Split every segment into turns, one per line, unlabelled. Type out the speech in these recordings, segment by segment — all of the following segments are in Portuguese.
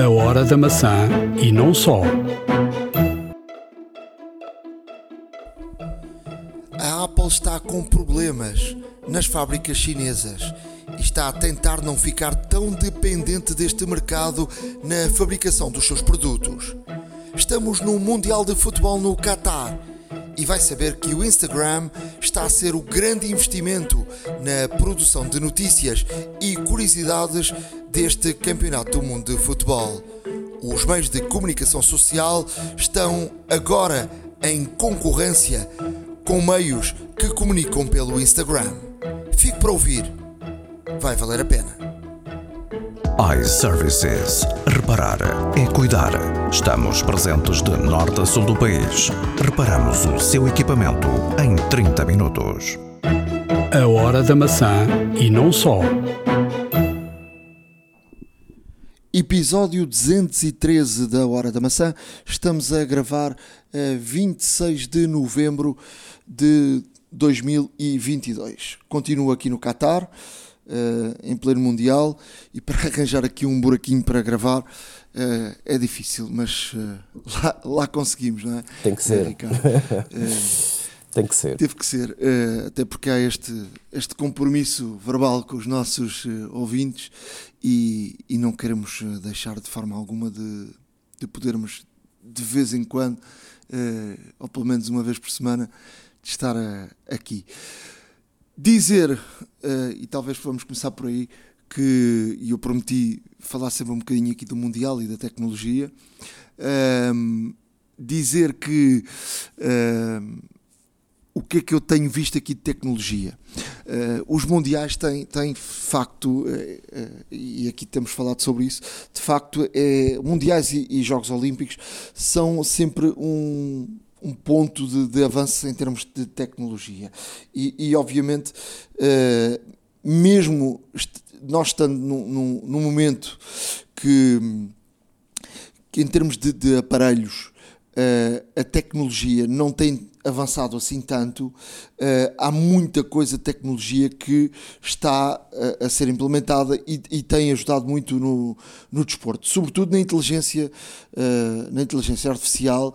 A hora da maçã e não só.
A Apple está com problemas nas fábricas chinesas e está a tentar não ficar tão dependente deste mercado na fabricação dos seus produtos. Estamos no Mundial de Futebol no Qatar e vai saber que o Instagram está a ser o grande investimento na produção de notícias e curiosidades deste Campeonato do Mundo de Futebol. Os meios de comunicação social estão agora em concorrência com meios que comunicam pelo Instagram. Fique para ouvir, vai valer a pena
iServices. Reparar é cuidar. Estamos presentes de norte a sul do país. Reparamos o seu equipamento em 30 minutos.
A hora da maçã e não só.
Episódio 213 da Hora da Maçã. Estamos a gravar a 26 de novembro de 2022. Continuo aqui no Qatar uh, em pleno Mundial e para arranjar aqui um buraquinho para gravar uh, é difícil, mas uh, lá, lá, conseguimos, não é?
Tem que ser. Tem que ser.
Teve que ser, até porque há este, este compromisso verbal com os nossos ouvintes e, e não queremos deixar de forma alguma de, de podermos, de vez em quando, ou pelo menos uma vez por semana, de estar aqui. Dizer, uh, e talvez vamos começar por aí, que eu prometi falar sempre um bocadinho aqui do Mundial e da tecnologia. Uh, dizer que uh, o que é que eu tenho visto aqui de tecnologia? Uh, os mundiais têm, têm facto, uh, uh, e aqui temos falado sobre isso, de facto, é, mundiais e, e Jogos Olímpicos são sempre um, um ponto de, de, avanço em termos de tecnologia. E, e obviamente, uh, mesmo nós estando num, num, num, momento que, que em termos de, de aparelhos, uh, a tecnologia não tem avançado assim tanto, uh, há muita coisa de tecnologia que está a, a ser implementada e, e, tem ajudado muito no, no desporto, sobretudo na inteligência, uh, na inteligência artificial.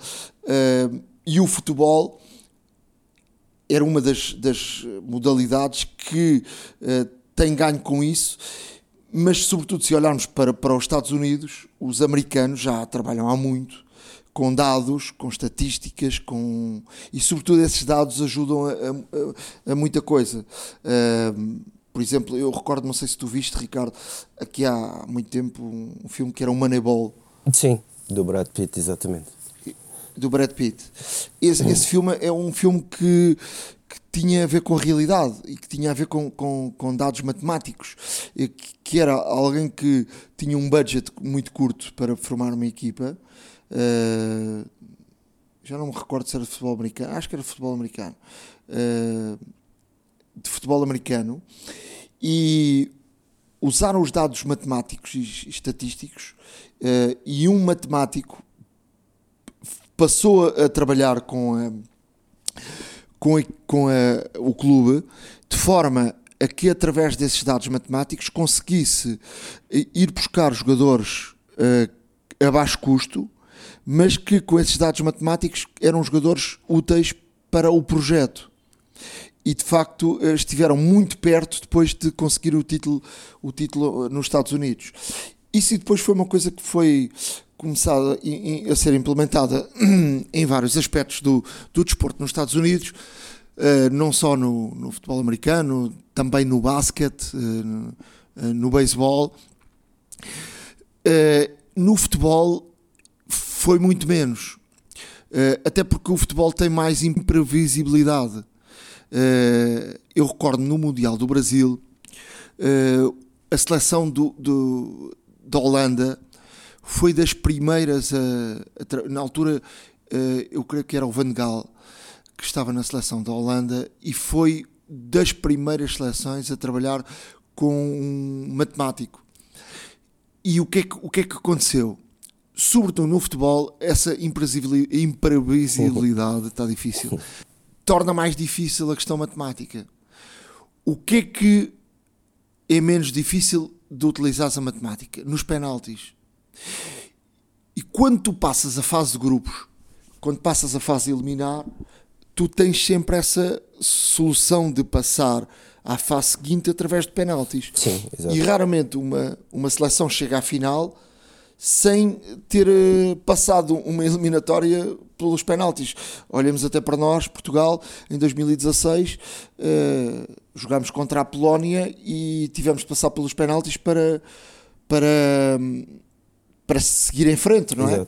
E o futebol era uma das, das modalidades que uh, tem ganho com isso, mas sobretudo se olharmos para, para os Estados Unidos, os americanos já trabalham há muito com dados, com estatísticas, com e sobretudo esses dados ajudam a, a, a muita coisa. Uh, por exemplo, eu recordo, não sei se tu viste, Ricardo, aqui há muito tempo um filme que era o Moneyball.
Sim, do Brad Pitt, exatamente
do Brad Pitt. Esse, uhum. esse filme é um filme que, que tinha a ver com a realidade e que tinha a ver com, com, com dados matemáticos, que, que, era alguém que tinha um budget muito curto para formar uma equipa. Uh, já não me recordo se era de futebol americano, acho que era de futebol americano. Uh, de futebol americano e usaram os dados matemáticos e estatísticos uh, e um matemático passou a, trabalhar com, a, com, a, com a, o clube de forma a que, através desses dados matemáticos, conseguisse ir buscar jogadores uh, a baixo custo, mas que com esses dados matemáticos eram jogadores úteis para o projeto. E de facto eh, estiveram muito perto depois de conseguir o título, o título nos Estados Unidos. Isso depois foi uma coisa que foi começada a ser implementada em vários aspectos do, do desporto nos Estados Unidos, uh, não só no, no, futebol americano, também no basquete, no, uh, no beisebol. no futebol foi muito menos, até porque o futebol tem mais imprevisibilidade. eu recordo no Mundial do Brasil, a seleção do, do da Holanda foi das primeiras a, a na altura uh, eu creio que era o Van Gaal que estava na seleção da Holanda e foi das primeiras seleções a trabalhar com um matemático. E o que é que, o que, é que aconteceu? Sobretudo no futebol, essa imprevisibilidade está difícil. Torna mais difícil a questão matemática. O que é que é menos difícil de utilizar a matemática? Nos penaltis quando tu passas a fase de grupos, quando passas a fase eliminar, tu tens sempre essa solução de passar à fase seguinte através de penaltis.
Sim, exato.
E raramente uma, uma seleção chega à final sem ter uh, passado uma eliminatória pelos penaltis. Olhemos até para nós, Portugal, em 2016, uh, jogámos contra a Polónia e tivemos de passar pelos penaltis para, para, para seguir em frente, não é?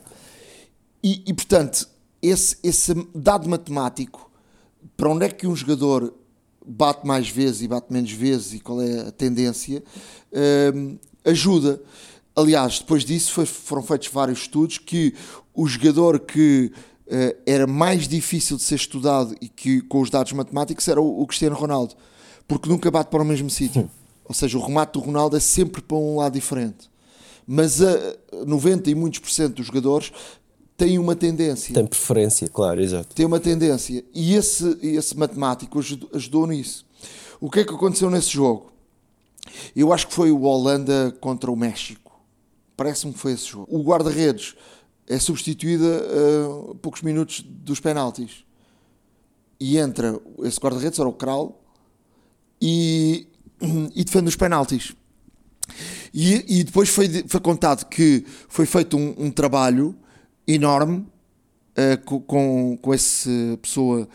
E, e, portanto, esse, esse dado matemático, para onde é que um jogador bate mais vezes e bate menos vezes e qual é a tendência, uh, ajuda. Aliás, depois disso foi, foram feitos vários estudos que o jogador que uh, era mais difícil de ser estudado e que com os dados matemáticos era o, o Cristiano Ronaldo, porque nunca bate para o mesmo sítio. Ou seja, o remate do Ronaldo é sempre para um lado diferente. Mas a 90 e muitos por cento dos jogadores tem uma tendência.
Tem preferência, claro, exato.
Tem uma tendência. E esse, esse matemático ajudou, ajudou nisso. O que é que aconteceu nesse jogo? Eu acho que foi o Holanda contra o México. Parece-me que foi esse jogo. O guarda-redes é substituído a uh, poucos minutos dos penaltis. E entra esse guarda-redes, era o Kral, e, e defende os penaltis. E, e depois foi, foi contado que foi feito um, um trabalho enorme uh, com, com, essa pessoa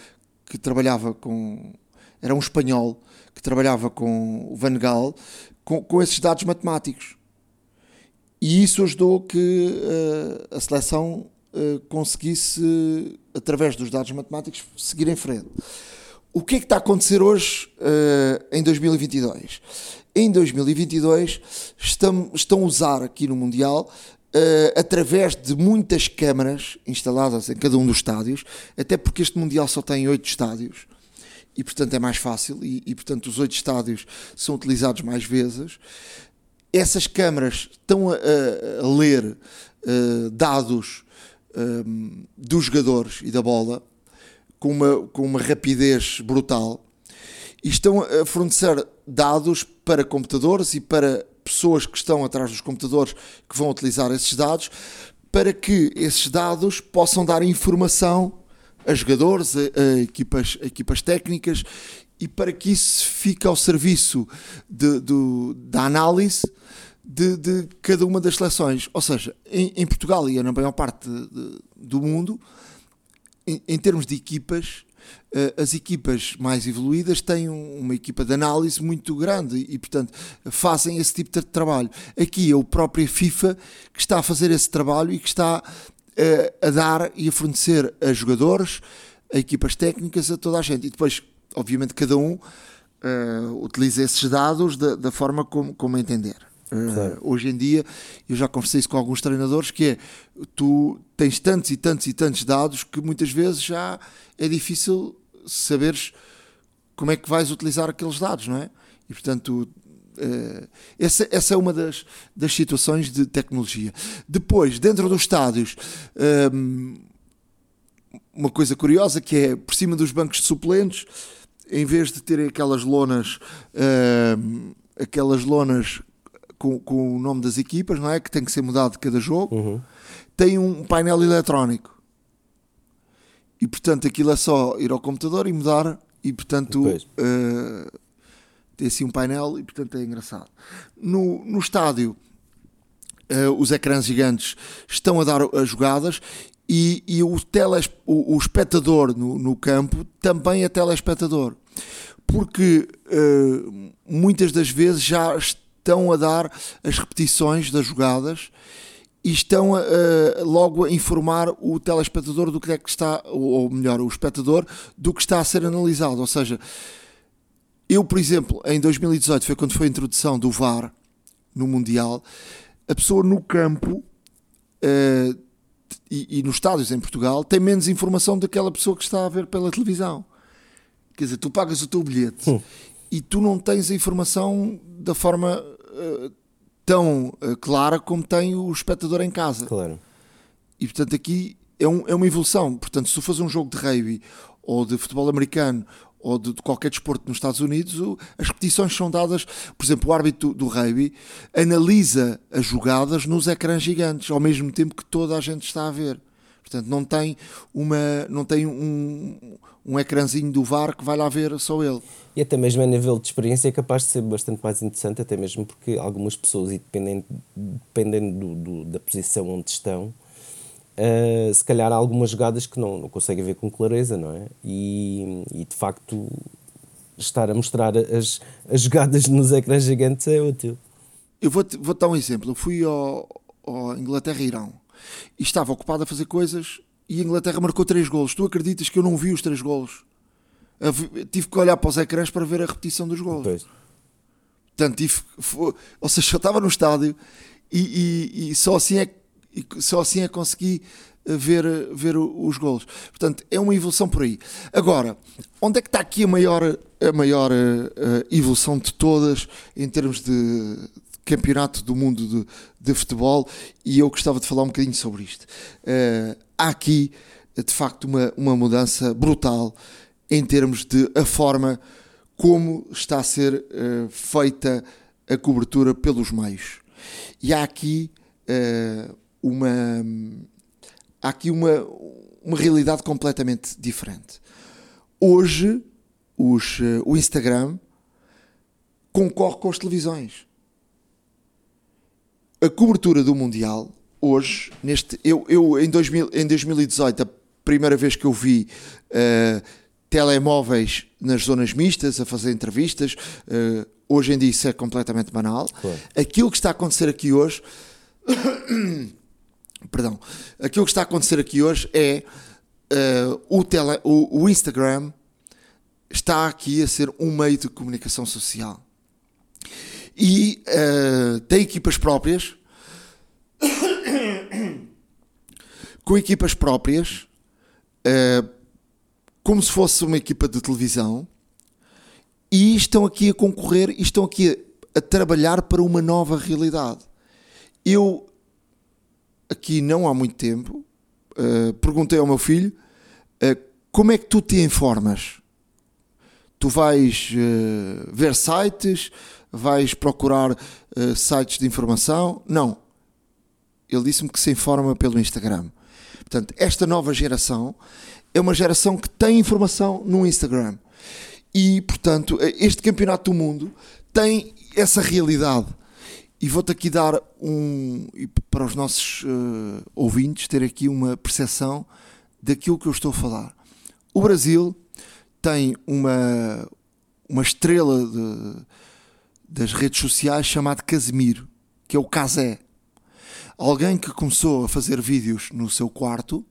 que trabalhava com. Era um espanhol que trabalhava com o Van Gaal com, com esses dados matemáticos. E isso ajudou que uh, a seleção uh, conseguisse, através dos dados matemáticos, seguir em frente. O que é que está a acontecer hoje, uh, em 2022? Em 2022 estão, estão a usar aqui no Mundial Uh, através de muitas câmaras instaladas em cada um dos estádios, até porque este Mundial só tem oito estádios e, portanto, é mais fácil. E, e portanto, os oito estádios são utilizados mais vezes. Essas câmaras estão a, a, ler uh, dados um, eh, dos jogadores e da bola com uma, com uma rapidez brutal e estão a fornecer dados para computadores e para pessoas que estão atrás dos computadores que vão utilizar esses dados para que esses dados possam dar informação a jogadores, a, a equipas, a equipas técnicas e para que isso fique ao serviço de, de da análise de, de, cada uma das seleções. Ou seja, em, em Portugal e na maior parte do mundo, em, em termos de equipas, as equipas mais evoluídas têm uma equipa de análise muito grande e, portanto, fazem esse tipo de trabalho. Aqui é o próprio FIFA que está a fazer esse trabalho e que está eh, a dar e a fornecer a jogadores, a equipas técnicas, a toda a gente. E depois, obviamente, cada um uh, utiliza esses dados da, da forma como, como entender. Uh, hoje em dia, eu já conversei isso com alguns treinadores, que é, tu tens tantos e tantos e tantos dados que muitas vezes já é difícil saberes como é que vais utilizar aqueles dados, não é? E portanto, uh, essa, essa é uma das, das situações de tecnologia. Depois, dentro dos estádios, um, uma coisa curiosa que é por cima dos bancos de suplentes, em vez de terem aquelas lonas, uh, aquelas lonas com, com, o nome das equipas, não é? Que tem que ser mudado de cada jogo, uhum. tem um painel eletrónico. E portanto aquilo é só ir ao computador e mudar, e portanto uh, tem assim um painel, e portanto é engraçado. No, no estádio, uh, os ecrãs gigantes estão a dar as jogadas e, e o, teles, o, o espectador no, no, campo também é telespectador. Porque uh, muitas das vezes já estão a dar as repetições das jogadas e estão logo a informar o telespectador do que é que está, ou melhor, o espectador, do que está a ser analisado. Ou seja, eu, por exemplo, em 2018 foi quando foi a introdução do VAR no Mundial, a pessoa no campo uh, e, e nos estádios em Portugal tem menos informação daquela pessoa que está a ver pela televisão. Quer dizer, tu pagas o teu bilhete hum. e tu não tens a informação da forma tão uh, clara como tem o espectador em casa.
Claro.
E portanto aqui é, um, é uma evolução. Portanto, se tu fazes um jogo de rugby ou de futebol americano ou de, de, qualquer desporto nos Estados Unidos, o, as repetições são dadas, por exemplo, o árbitro do, do rugby analisa as jogadas nos ecrãs gigantes, ao mesmo tempo que toda a gente está a ver. Portanto, não tem, uma, não tem um, um ecrãzinho do VAR que vai lá ver só ele.
E até mesmo a nível de experiência é capaz de ser bastante mais interessante, até mesmo porque algumas pessoas, e dependendo, dependendo do, do, da posição onde estão, uh, se calhar há algumas jogadas que não, não conseguem ver com clareza, não é? E, e de facto estar a mostrar as, as jogadas nos ecrãs gigantes é útil.
Eu vou-te vou dar um exemplo. Eu fui ao, ao Inglaterra-Irão e estava ocupado a fazer coisas e a Inglaterra marcou três golos. Tu acreditas que eu não vi os três golos? Tive que olhar para os ecrãs para ver a repetição dos golos. Pois. Portanto, tive, foi, ou seja, eu estava no estádio e, e, e só assim é só assim é consegui eh, ver, ver os golos. Portanto, é uma evolução por aí. Agora, onde é que está aqui a maior, a maior uh, evolução de todas em termos de, campeonato do mundo de, de, futebol e eu gostava de falar um bocadinho sobre isto. Uh, há aqui, de facto, uma, uma mudança brutal em termos de a forma como está a ser uh, feita a cobertura pelos meios. E há aqui uh, uma há aqui uma, uma realidade completamente diferente. Hoje os, o Instagram concorre com as televisões a cobertura do Mundial, hoje, neste, eu, eu em, 2000, em 2018, a primeira vez que eu vi uh, telemóveis nas zonas mistas a fazer entrevistas, uh, hoje em dia isso é completamente banal. Claro. Aquilo que está a acontecer aqui hoje, perdão, aquilo que está a acontecer aqui hoje é uh, o, tele, o, o Instagram está aqui a ser um meio de comunicação social e uh, tem equipas próprias com equipas próprias uh, como se fosse uma equipa de televisão e estão aqui a concorrer e estão aqui a, a trabalhar para uma nova realidade eu aqui não há muito tempo uh, perguntei ao meu filho como é que tu te informas tu vais ver sites vais procurar uh, sites de informação. Não. Ele disse-me que se informa pelo Instagram. Portanto, esta nova geração é uma geração que tem informação no Instagram. E, portanto, este campeonato do mundo tem essa realidade. E vou-te aqui dar um. para os nossos uh, ouvintes ter aqui uma percepção daquilo que eu estou a falar. O Brasil tem uma, uma estrela de, das redes sociais chamado Casemiro, que é o Casé. Alguém que começou a fazer vídeos no seu quarto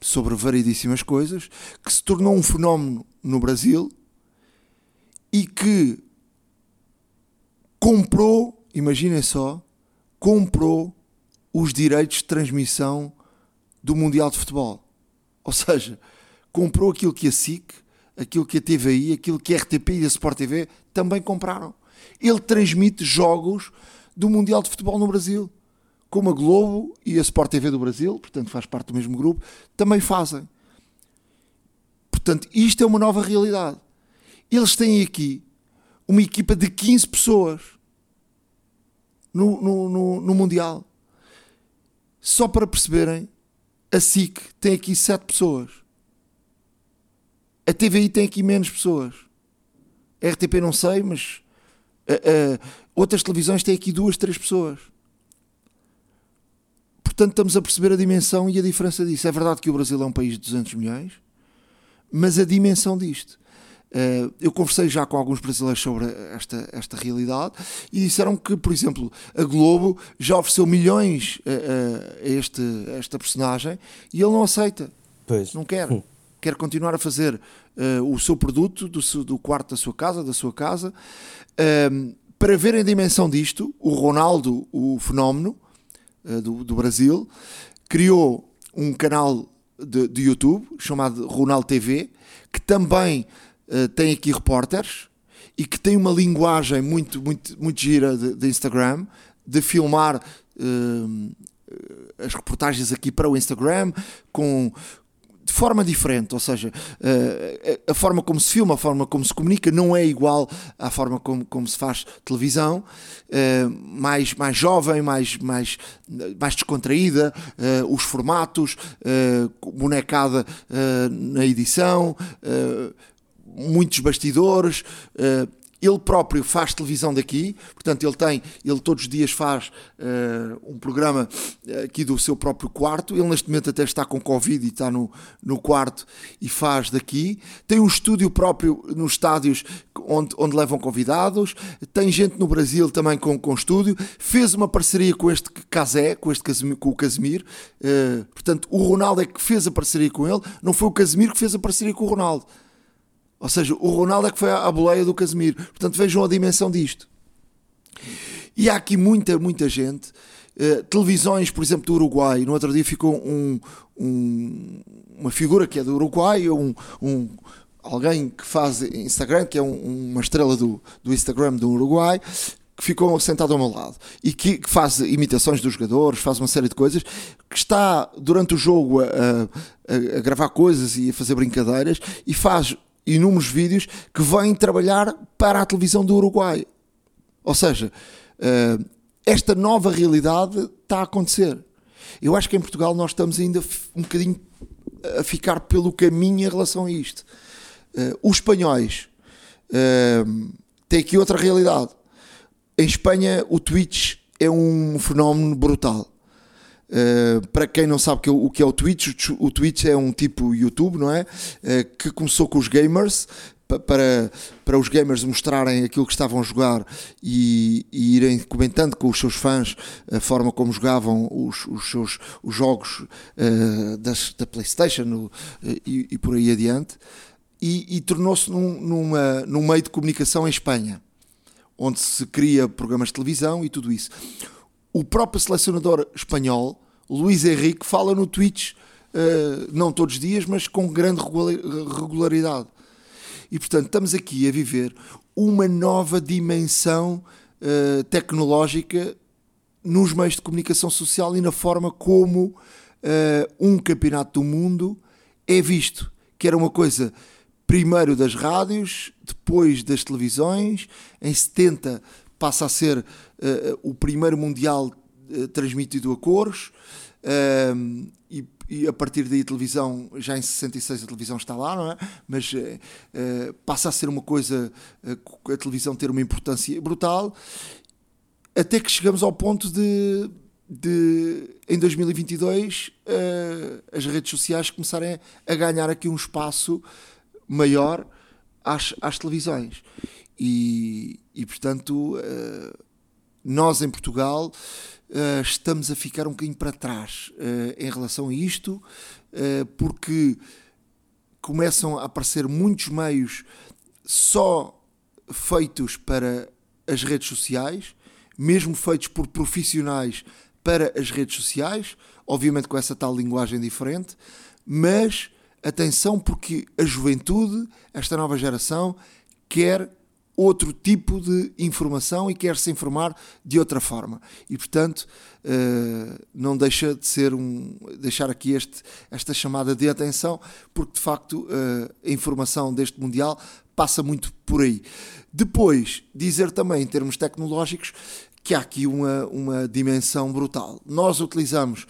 sobre variedíssimas coisas, que se tornou um fenómeno no Brasil e que comprou, imaginem só, comprou os direitos de transmissão do Mundial de Futebol. Ou seja, comprou aquilo que a SIC, aquilo que a TVI, aquilo que a RTP e a Sport TV também compraram ele transmite jogos do Mundial de Futebol no Brasil. Como a Globo e a Sport TV do Brasil, portanto faz parte do mesmo grupo, também fazem. Portanto, isto é uma nova realidade. Eles têm aqui uma equipa de 15 pessoas no, no, no, no Mundial. Só para perceberem, a SIC tem aqui 7 pessoas. A TVI tem aqui menos pessoas. A RTP não sei, mas Uh, uh, outras televisões têm aqui duas, três pessoas. Portanto, estamos a perceber a dimensão e a diferença disso. É verdade que o Brasil é um país de 200 milhões, mas a dimensão disto. Uh, eu conversei já com alguns brasileiros sobre esta, esta realidade e disseram que, por exemplo, a Globo já ofereceu milhões a, a, este, a esta personagem e ele não aceita. Pois. Não quer. Hum. Quer continuar a fazer uh, o seu produto do, do quarto da sua casa, da sua casa. Um, para verem a dimensão disto, o Ronaldo, o fenómeno do, do, Brasil, criou um canal de, de, YouTube chamado Ronaldo TV, que também uh, tem aqui repórteres e que tem uma linguagem muito, muito, muito gira de, de Instagram, de filmar uh, as reportagens aqui para o Instagram, com, forma diferente, ou seja, uh, a forma como se filma, a forma como se comunica não é igual à forma como, como se faz televisão, uh, mais, mais jovem, mais, mais, mais descontraída, uh, os formatos, bonecada na edição, muitos bastidores ele próprio faz televisão daqui, portanto ele tem, ele todos os dias faz uh, um programa eh, aqui do seu próprio quarto. Ele neste momento até está com Covid e está no, no quarto e faz daqui. Tem um estúdio próprio nos estádios onde, onde levam convidados. Tem gente no Brasil também com, com estúdio. Fez uma parceria com este Casé, com, este Casimir, com o Casimir. Uh, portanto, o Ronaldo é que fez a parceria com ele, não foi o Casimir que fez a parceria com o Ronaldo. Ou seja, o Ronaldo é que foi à boleia do Casemiro. Portanto, vejam a dimensão disto. E há aqui muita, muita gente. Uh, televisões, por exemplo, do Uruguai. No outro dia ficou um, um, uma figura que é do Uruguai, um, um alguém que faz Instagram, que é uma estrela do, do Instagram do Uruguai, que ficou sentado ao meu lado e que, que, faz imitações dos jogadores, faz uma série de coisas, que está durante o jogo a, a, a gravar coisas e a fazer brincadeiras e faz inúmeros vídeos que vêm trabalhar para a televisão do Uruguai. Ou seja, uh, esta nova realidade está a acontecer. Eu acho que em Portugal nós estamos ainda um bocadinho a ficar pelo caminho em relação a isto. Uh, os espanhóis uh, têm aqui outra realidade. Em Espanha, o Twitch é um fenómeno brutal. Uh, para quem não sabe que, o que é o Twitch, o Twitch é um tipo YouTube, não é? Uh, que começou com os gamers, para, para os gamers mostrarem aquilo que estavam a jogar e, e, irem comentando com os seus fãs a forma como jogavam os, os seus os jogos uh, das, da PlayStation uh, e, e, por aí adiante. E, e tornou-se num, numa, num meio de comunicação em Espanha, onde se cria programas de televisão e tudo isso o próprio selecionador espanhol, Luís Henrique, fala no Twitch, uh, não todos os dias, mas com grande regularidade. E portanto, estamos aqui a viver uma nova dimensão uh, tecnológica nos meios de comunicação social e na forma como uh, um campeonato do mundo é visto, que era uma coisa primeiro das rádios, depois das televisões, em 70 passa a ser o primeiro Mundial uh, transmitido a cores. Uh, e, e, a partir daí a televisão, já em 66 a televisão está lá, não é? Mas uh, passa a ser uma coisa, uh, a televisão ter uma importância brutal, até que chegamos ao ponto de, de em 2022, uh, as redes sociais começarem a ganhar aqui um espaço maior às, às televisões. E, e portanto, nós em Portugal uh, estamos a ficar um bocadinho para trás uh, em relação a isto, porque começam a aparecer muitos meios só feitos para as redes sociais, mesmo feitos por profissionais para as redes sociais, obviamente com essa tal linguagem diferente, mas atenção porque a juventude, esta nova geração, quer outro tipo de informação e quer se informar de outra forma. E, portanto, uh, não deixa de ser um. deixar aqui este, esta chamada de atenção, porque de facto uh, a informação deste Mundial passa muito por aí. Depois, dizer também em termos tecnológicos que há aqui uma, uma dimensão brutal. Nós utilizamos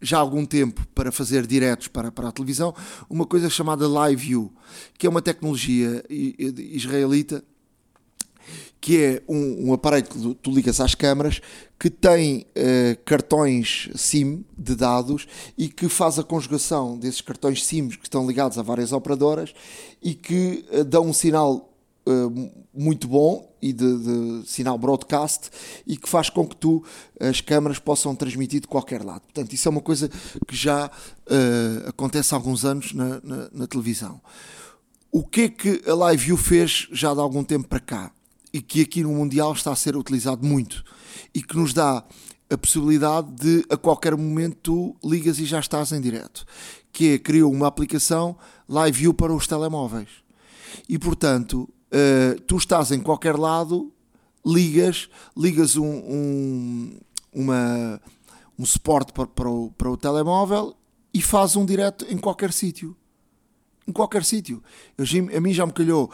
já há algum tempo para fazer diretos para, para a televisão uma coisa chamada Live View, que é uma tecnologia israelita que é um, um, aparelho que tu ligas às câmaras que tem uh, cartões SIM de dados e que faz a conjugação desses cartões SIM que estão ligados a várias operadoras e que uh, dão um sinal uh, muito bom e de, de, sinal broadcast e que faz com que tu as câmaras possam transmitir de qualquer lado. Portanto, isso é uma coisa que já acontece há alguns anos na, na, na televisão. O que é que a Live View fez já de algum tempo para cá? E que aqui no Mundial está a ser utilizado muito e que nos dá a possibilidade de a qualquer momento tu ligas e já estás em direto, que é criou uma aplicação Live View para os telemóveis e portanto uh, tu estás em qualquer lado, ligas, ligas um, um, uma, um suporte para, para, o, para o telemóvel e fazes um direto em qualquer sítio. Em qualquer sítio. A mim já me calhou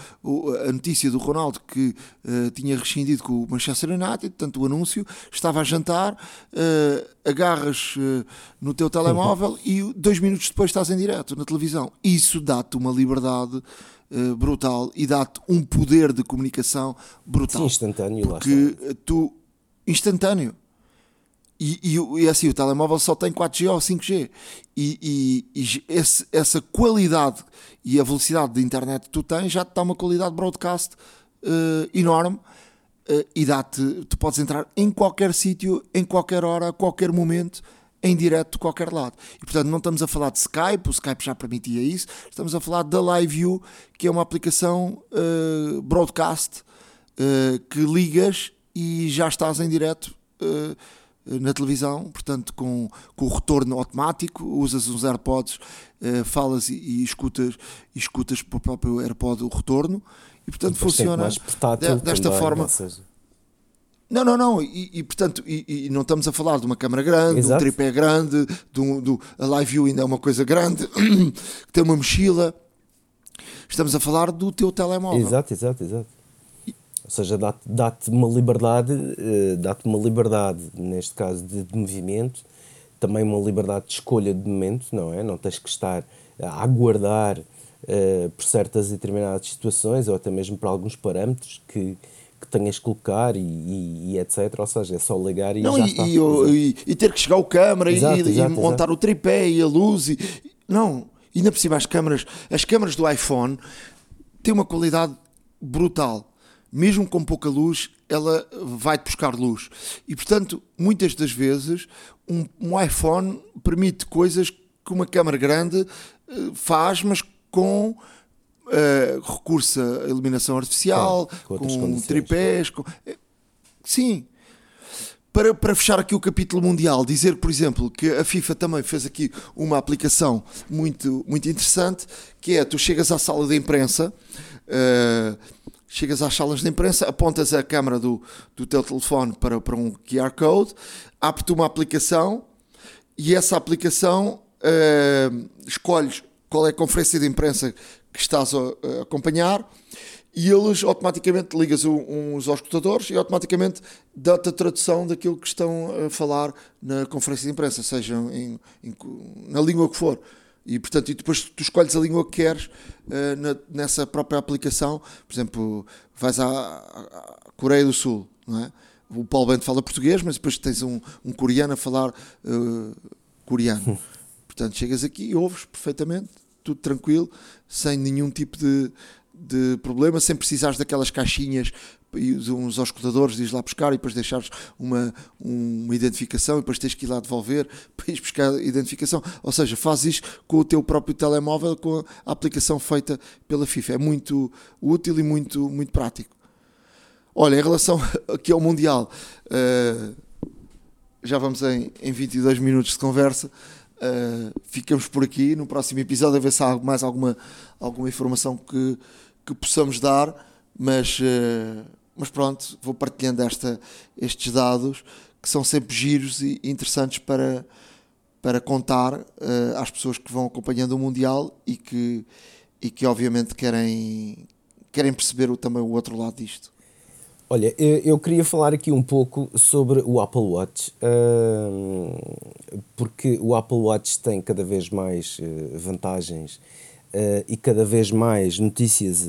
a notícia do Ronaldo que uh, tinha rescindido com o Manchester United, tanto o anúncio, estava a jantar, uh, agarras uh, no teu telemóvel e dois minutos depois estás em direto na televisão. Isso dá-te uma liberdade brutal e dá-te um poder de comunicação brutal.
Sim, instantâneo,
porque tu instantâneo e, e, e, assim, o telemóvel só tem 4G ou 5G. E, e, esse, essa qualidade e a velocidade de internet que tu tens já te dá uma qualidade de broadcast uh, enorme. Uh, e dá-te, tu podes entrar em qualquer sítio, em qualquer hora, a qualquer momento, em direto de qualquer lado. E portanto, não estamos a falar de Skype, o Skype já permitia isso, estamos a falar da LiveView, que é uma aplicação uh, broadcast que ligas e já estás em direto na televisão, portanto, com, com o retorno automático, usas uns AirPods, uh, falas e, e, escutas, e escutas para o próprio AirPod o retorno, e portanto funciona de, desta também, forma. Não, não, não, e, e portanto, e, e, não estamos a falar de uma câmera grande, Exato. de um tripé grande, de um, do, a live view ainda é uma coisa grande, que tem uma mochila. Estamos a falar do teu telemóvel.
Exato, exato, exato. Ou seja, dá-te dá uma liberdade, uh, dá-te uma liberdade, neste caso, de, de, movimento, também uma liberdade de escolha de momento, não é? Não tens que estar a aguardar uh, por certas e determinadas situações ou até mesmo por alguns parâmetros que, que tenhas que colocar e, e, e, etc. Ou seja, é só ligar e
não,
já
e,
está.
E, e, ter que chegar o câmara exato, e, montar exato. o tripé e a luz. E, não, ainda por cima as câmaras, as câmaras do iPhone têm uma qualidade brutal mesmo com pouca luz, ela vai-te buscar luz. E portanto, muitas das vezes, um, um iPhone permite coisas que uma câmera grande uh, faz, mas com uh, recurso à iluminação artificial, com, com tripés. Com... Eh, sim. Para, para fechar aqui o capítulo mundial, dizer, por exemplo, que a FIFA também fez aqui uma aplicação muito, muito interessante, que é, tu chegas à sala de imprensa, uh, chegas às salas de imprensa, apontas a câmera do, do teu telefone para, para um QR Code, abre-te uma aplicação e essa aplicação uh, escolhes qual é a conferência de imprensa que estás a, acompanhar e eles automaticamente ligas uns aos escutadores e automaticamente dá-te a tradução daquilo que estão a falar na conferência de imprensa, seja em, em, na língua que for. E, portanto, e depois tu escolhes a língua que queres uh, na, nessa própria aplicação. Por exemplo, vais à, à, Coreia do Sul, não é? O Paulo Bento fala português, mas depois tens um, um coreano a falar uh, coreano. Portanto, chegas aqui e ouves perfeitamente, tudo tranquilo, sem nenhum tipo de, de problema, sem precisares daquelas caixinhas e uns auscultadores diz lá buscar e depois deixares uma, uma identificação e depois tens que ir lá devolver para ir buscar a identificação. Ou seja, fazes isto com o teu próprio telemóvel, com a aplicação feita pela FIFA. É muito útil e muito, muito prático. Olha, em relação aqui ao Mundial, uh, já vamos em, em 22 minutos de conversa. Uh, ficamos por aqui. No próximo episódio, a ver se há mais alguma, alguma informação que, que possamos dar. Mas uh, mas pronto, vou partilhando esta, estes dados que são sempre giros e interessantes para, para contar uh, às pessoas que vão acompanhando o Mundial e que, e que obviamente querem, querem perceber o, também o outro lado disto.
Olha, eu queria falar aqui um pouco sobre o Apple Watch, uh, porque o Apple Watch tem cada vez mais uh, vantagens e cada vez mais notícias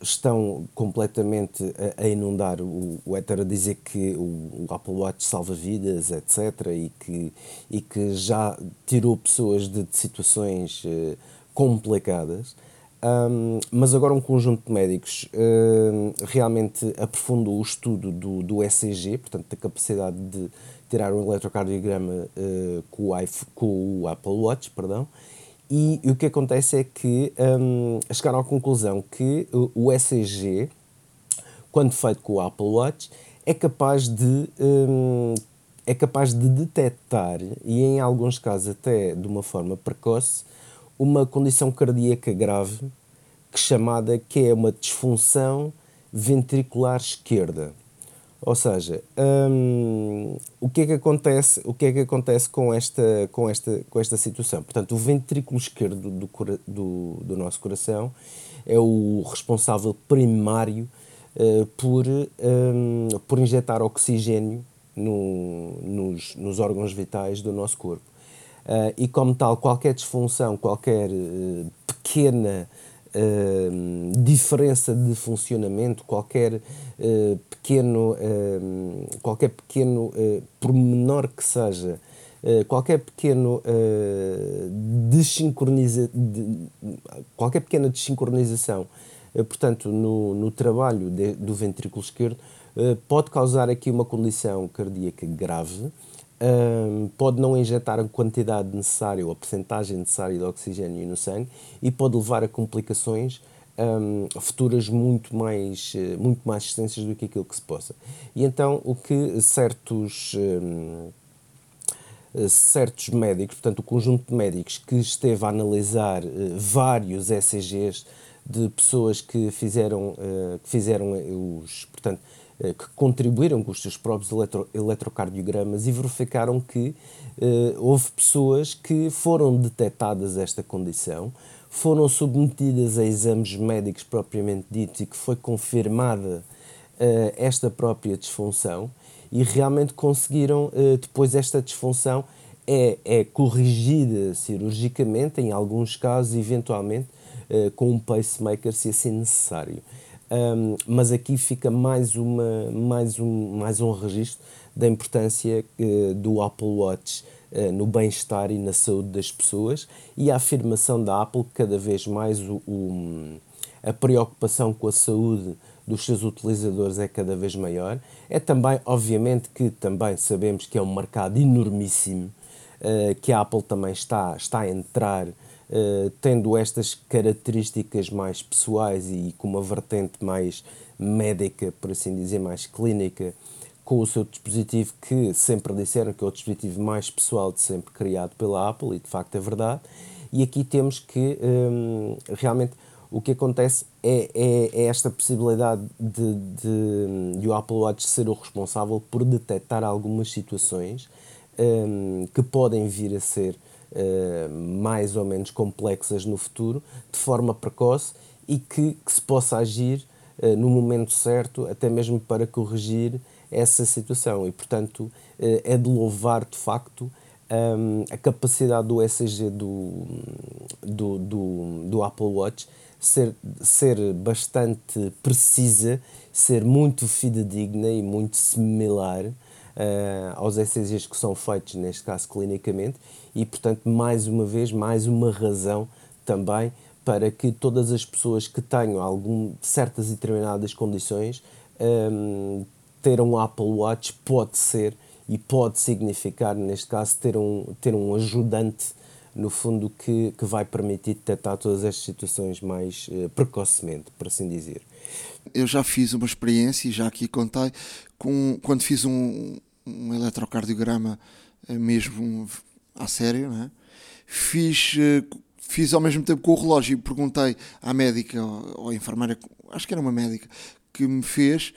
estão completamente a, inundar o, o a dizer que o, Apple Watch salva vidas, etc. E que, e que já tirou pessoas de, de situações uh, complicadas. Um, mas agora um conjunto de médicos uh, realmente aprofundou o estudo do, do ECG, portanto da capacidade de tirar um eletrocardiograma com, o iPhone, com o Apple Watch, perdão, e, o que acontece é que um, chegaram à conclusão que o ECG, quando feito com o Apple Watch, é capaz de um, é capaz de detectar e em alguns casos até de uma forma precoce uma condição cardíaca grave que chamada que é uma disfunção ventricular esquerda. Ou seja, hum, o que é que acontece, o que é que acontece com, esta, com, esta, com esta situação? Portanto, o ventrículo esquerdo do, do, do nosso coração é o responsável primário uh, por, um, por injetar oxigênio no, nos, nos órgãos vitais do nosso corpo. Uh, e, como tal, qualquer disfunção, qualquer uh, pequena uh, diferença de funcionamento, qualquer pequeno, qualquer pequeno pormenor que seja, qualquer pequeno desincroniza, de, qualquer pequena desincronização, portanto, no, no trabalho de, do ventrículo esquerdo, pode causar aqui uma condição cardíaca grave um, pode não injetar a quantidade necessária ou a percentagem necessária de oxigênio no sangue e pode levar a complicações um, futuras muito mais, eh, muito mais extensas do que aquilo que se possa. E então o que certos, um, certos médicos, portanto o conjunto de médicos que esteve a analisar uh, vários ECGs de pessoas que fizeram, uh, que fizeram os, portanto, eh, que contribuíram com os seus próprios eletro, eletrocardiogramas e verificaram que uh, houve pessoas que foram detectadas esta condição, foram submetidas a exames médicos propriamente ditos e que foi confirmada uh, esta própria disfunção e realmente conseguiram, depois esta disfunção é, é corrigida cirurgicamente, em alguns casos, eventualmente, com um pacemaker, se assim necessário. Um, mas aqui fica mais, uma, mais, um, mais um registro da importância uh, do Apple Watch uh, no bem-estar e na saúde das pessoas e a afirmação da Apple que cada vez mais o, o, a preocupação com a saúde dos seus utilizadores é cada vez maior. É também, obviamente, que também sabemos que é um mercado enormíssimo, uh, que a Apple também está, está a entrar eh, tendo estas características mais pessoais e com uma vertente mais médica, por assim dizer, mais clínica, com o seu dispositivo que sempre disseram que é o dispositivo mais pessoal de sempre criado pela Apple, e de facto é verdade. E aqui temos que um, realmente o que acontece é, é, é esta possibilidade de, de, de, o Apple Watch ser o responsável por detectar algumas situações um, que podem vir a ser mais ou menos complexas no futuro, de forma precoce e que, que se possa agir uh, no momento certo, até mesmo para corrigir essa situação. E, portanto, uh, é de louvar de facto um, a capacidade do ECG do, do, do, do Apple Watch ser, ser bastante precisa, ser muito fidedigna e muito similar uh, aos ECGs que são feitos, neste caso clinicamente, e portanto, mais uma vez, mais uma razão também para que todas as pessoas que tenham algum, certas e determinadas condições um, ter um Apple Watch pode ser e pode significar, neste caso, ter um, ter um ajudante, no fundo, que, que vai permitir detectar todas estas situações mais uh, precocemente, por assim dizer.
Eu já fiz uma experiência, e já aqui contei, com, quando fiz um, um eletrocardiograma eh, mesmo à sério, né? fiz, eh, fiz ao mesmo tempo com o relógio e perguntei à médica ou à enfermeira, acho que era uma médica, que me fez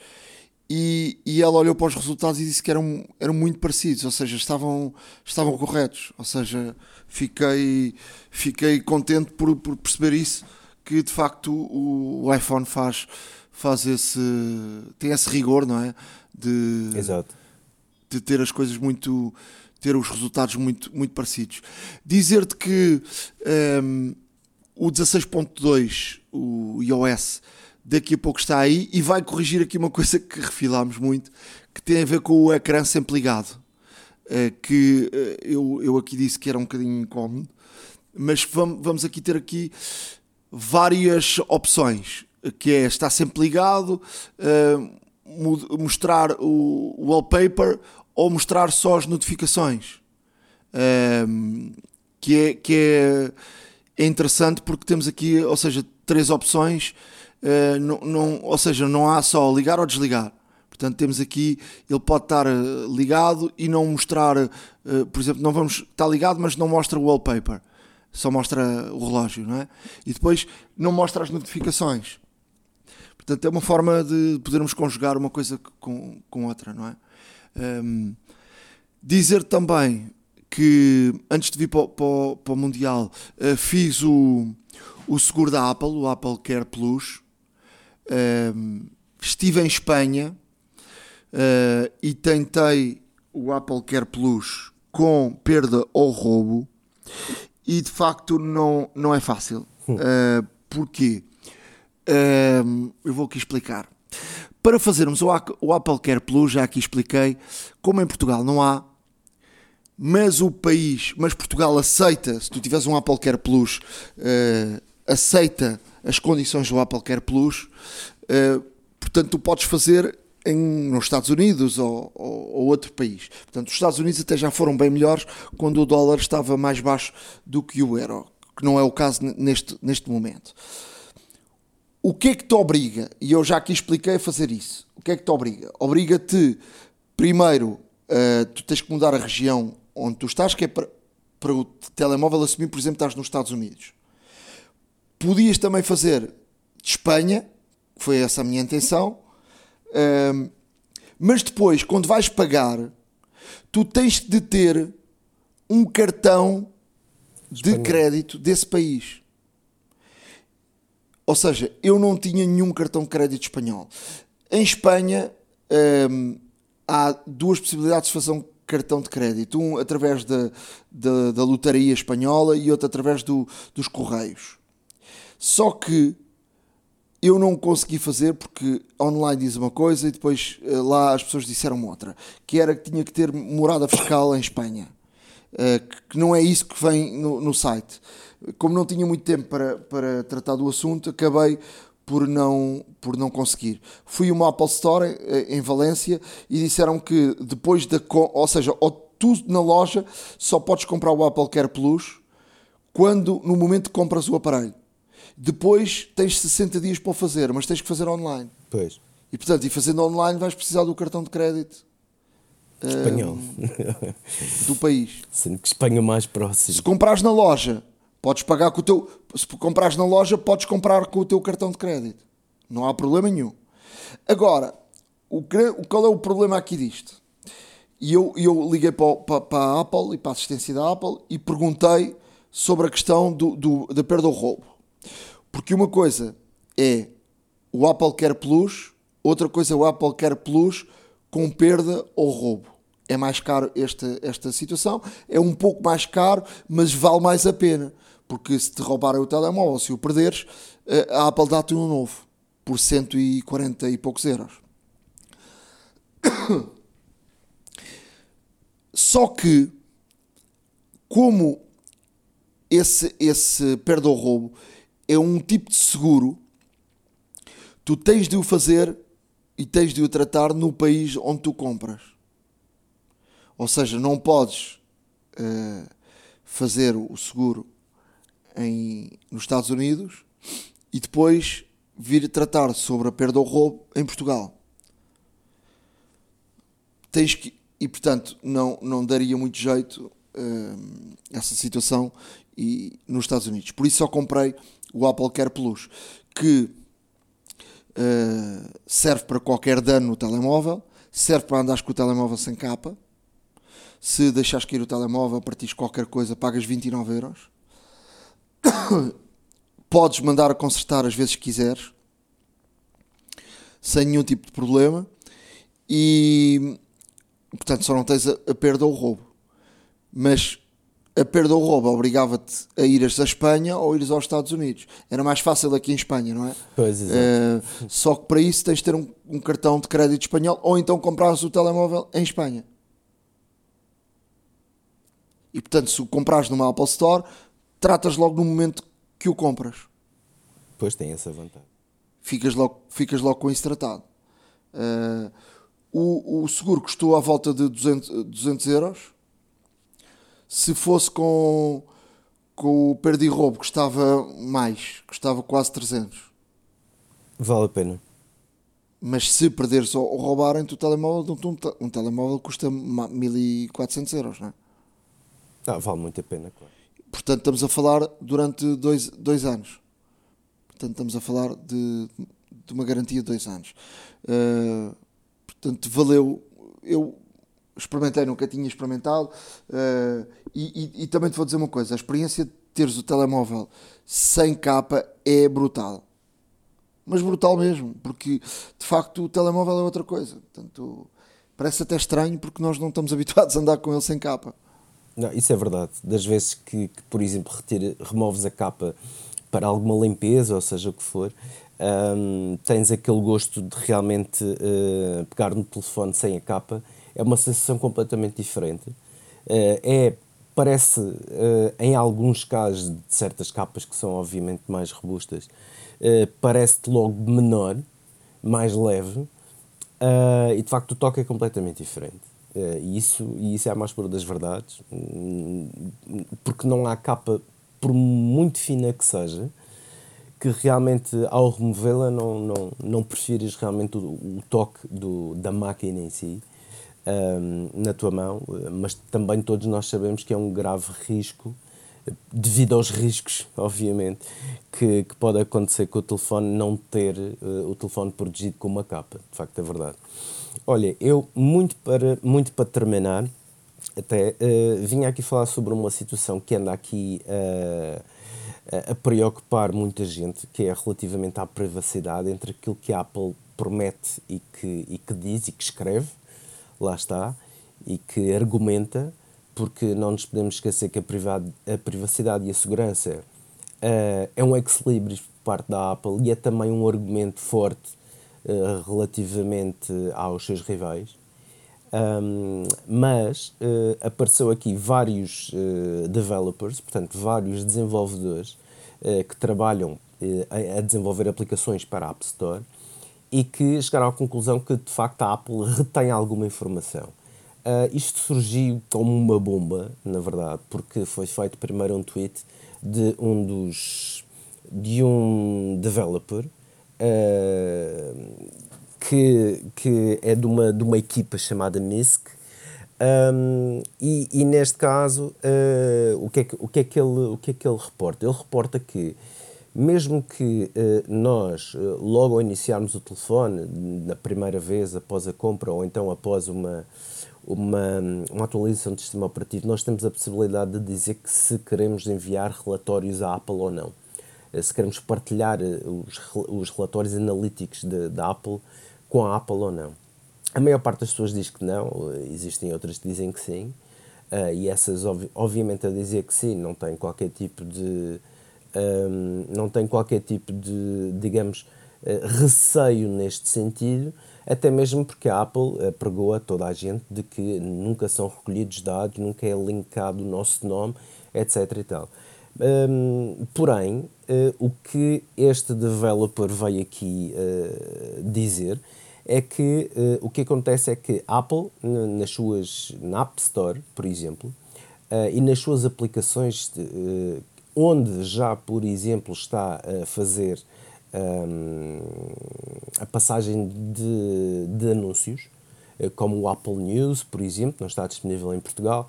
e, e ela olhou para os resultados e disse que eram, eram muito parecidos, ou seja, estavam, estavam corretos. Ou seja, fiquei, fiquei contente por, por perceber isso, que de facto o, o iPhone faz, faz esse. tem esse rigor, não é? De,
Exato
de ter as coisas muito ter os resultados muito, muito parecidos. Dizer-te que um, o 16.2, o iOS, daqui a pouco está aí e vai corrigir aqui uma coisa que refilámos muito, que tem a ver com o ecrã sempre ligado. Uh, que uh, eu, eu aqui disse que era um bocadinho incómodo, mas vamos, aqui ter aqui várias opções, que é estar sempre ligado, uh, mostrar o wallpaper ou mostrar só as notificações. Um, que é, que é, é, interessante porque temos aqui, ou seja, três opções, uh, não, não, ou seja, não há só ligar ou desligar. Portanto, temos aqui, ele pode estar eh, ligado e não mostrar, uh, por exemplo, não vamos estar ligado, mas não mostra o wallpaper, só mostra o relógio, não é? E depois não mostra as notificações. Portanto, é uma forma de podermos conjugar uma coisa com, com outra, não é? Um, dizer também que antes de vir para, para, para o Mundial uh, fiz o, o seguro da Apple, o Apple Care Plus. Um, estive em Espanha uh, e tentei o Apple Care Plus com perda ou roubo e de facto não, não é fácil. Uh, porquê? Uh, eu vou aqui explicar. Para fazermos o, Apple Care Plus, já aqui expliquei, como em Portugal não há, mas o país, mas Portugal aceita, se tu tiveres um Apple Care Plus, uh, aceita as condições do Apple Care Plus, uh, portanto tu podes fazer em, nos Estados Unidos ou, ou, ou, outro país. Portanto, os Estados Unidos até já foram bem melhores quando o dólar estava mais baixo do que o euro, que não é o caso neste, neste momento. O que é que te obriga? E eu já aqui expliquei a fazer isso. O que é que te obriga? Obriga-te, primeiro, uh, tu tens que mudar a região onde tu estás, que é para, para o telemóvel assumir, por exemplo, estás nos Estados Unidos. Podias também fazer de Espanha, foi essa a minha intenção, um, mas depois, quando vais pagar, tu tens de ter um cartão de crédito desse país. Ou seja, eu não tinha nenhum cartão de crédito espanhol. Em Espanha um, há duas possibilidades de fazer um cartão de crédito: um através da, da, da lotaria espanhola e outro através do, dos correios. Só que eu não consegui fazer porque online diz uma coisa e depois eh, lá as pessoas disseram outra, que era que tinha que ter morada fiscal em Espanha, que não é isso que vem no, no site. Como não tinha muito tempo para, para tratar do assunto, acabei por não, por não conseguir. Fui a uma Apple Store eh, em Valência e disseram que depois da. Ou seja, ou tu na loja só podes comprar o Apple Care Plus quando no momento que compras o aparelho. Depois tens 60 dias para o fazer, mas tens que fazer online.
Pois.
E portanto, e fazendo online vais precisar do cartão de crédito
espanhol
do país.
Sendo que Espanha é mais próximo.
Se comprares na loja, podes pagar com o teu. Se comprares na loja, podes comprar com o teu cartão de crédito. Não há problema nenhum. Agora, o, qual é o problema aqui disto? E eu, eu liguei para, para, para a Apple e para a assistência da Apple e perguntei sobre a questão do, do, da perda ou roubo. Porque uma coisa é o Apple Care Plus, outra coisa é o Apple Care Plus com perda ou roubo. É mais caro esta, esta situação, é um pouco mais caro, mas vale mais a pena. Porque se te roubarem o telemóvel, se o perderes, eh, a Apple dá-te um novo por 140 e poucos euros. Só que, como esse, esse perda ou roubo é um tipo de seguro, tu tens de o fazer e tens de o tratar no país onde tu compras. Ou seja, não podes uh, fazer o seguro em, nos Estados Unidos e depois vir tratar sobre a perda ou roubo em Portugal. Tens que, e portanto não, não daria muito jeito uh, essa situação e, nos Estados Unidos. Por isso só comprei o Apple Care Plus, que uh, serve para qualquer dano no telemóvel, serve para andares com o telemóvel sem capa. Se deixares cair o telemóvel, partires qualquer coisa, pagas 29 euros. Podes mandar a consertar as vezes que quiseres, sem nenhum tipo de problema. E portanto, só não tens a, a perda ou o roubo. Mas a perda ou roubo obrigava-te a ires à Espanha ou ires aos Estados Unidos. Era mais fácil aqui em Espanha, não é?
Pois, exato.
Uh, só que para isso tens de ter um, um, cartão de crédito espanhol ou então comprares o telemóvel em Espanha. E portanto, se o comprares numa Apple Store, tratas logo no momento que o compras.
Pois tem essa vantagem.
Ficas logo, ficas logo com isso tratado. Uh, o, o seguro custou à volta de 200, 200 euros se fosse com, com o perdi roubo, custava mais, custava quase 300.
Vale a pena.
Mas se perderes ou roubarem o telemóvel, um, um telemóvel custa 1400 euros, não é?
Ah, vale muito a pena, claro.
Portanto, estamos a falar durante dois, dois anos. Portanto, estamos a falar de de uma garantia de dois anos. Uh, portanto, valeu. Eu experimentei, nunca tinha experimentado. Uh, e, e, e, também te vou dizer uma coisa: a experiência de teres o telemóvel sem capa é brutal. Mas brutal mesmo, porque de facto o telemóvel é outra coisa. Portanto, parece até estranho porque nós não estamos habituados a andar com ele sem capa.
Não, isso é verdade. Das vezes que, que por exemplo, retira, removes a capa para alguma limpeza, ou seja o que for, um, tens aquele gosto de realmente uh, pegar no telefone sem a capa. É uma sensação completamente diferente. Uh, é, parece, uh, em alguns casos, de certas capas que são obviamente mais robustas, parece-te logo menor, mais leve, e de facto o toque é completamente diferente. Uh, e, isso, e isso é a mais pura das verdades, hum, porque não há capa, por muito fina que seja, que realmente ao removê-la não, não, não prefires realmente o, o toque do, da máquina em si um, na tua mão, mas também todos nós sabemos que é um grave risco, devido aos riscos, obviamente, que, que pode acontecer com o telefone não ter uh, o telefone protegido com uma capa, de facto é verdade. Olha, eu, muito para, muito para terminar, até uh, vinha aqui falar sobre uma situação que anda aqui uh, a preocupar muita gente, que é relativamente à privacidade entre aquilo que a Apple promete e que, e que diz e que escreve, lá está, e que argumenta, porque não nos podemos esquecer que a, privado, a privacidade e a segurança uh, é um ex-libris por parte da Apple e é também um argumento forte uh, relativamente aos seus rivais. Um, mas uh, apareceu aqui vários uh, developers, portanto, vários desenvolvedores uh, que trabalham a, desenvolver aplicações para a App Store e que chegaram à conclusão que de facto a Apple retém alguma informação. isto surgiu como uma bomba, na verdade, porque foi feito primeiro um tweet de um dos de um developer uh, que, que é de uma, de uma equipa chamada MISC. Um, e, e, neste caso, uh, o, que é que, o, que é que ele, o que é que ele reporta? Ele reporta que, mesmo que uh, nós, uh, logo ao iniciarmos o telefone, na primeira vez após a compra ou então após uma, uma, uma atualização do sistema operativo, nós temos a possibilidade de dizer que se queremos enviar relatórios à Apple ou não. Se queremos partilhar os, os relatórios analíticos da Apple com a Apple ou não. A maior parte das pessoas diz que não, existem outras que dizem que sim, uh, e essas, ob obviamente, a dizer que sim, não tem qualquer tipo de. Um, não tem qualquer tipo de, digamos, uh, receio neste sentido, até mesmo porque a Apple pregou a toda a gente de que nunca são recolhidos dados, nunca é linkado o nosso nome, etc. e tal. Um, porém, uh, o que este developer veio aqui uh, dizer é que uh, o que acontece é que Apple, nas suas, na App Store, por exemplo, e nas suas aplicações, de, onde já, por exemplo, está a fazer um, a passagem de, de anúncios, como o Apple News, por exemplo, não está disponível em Portugal,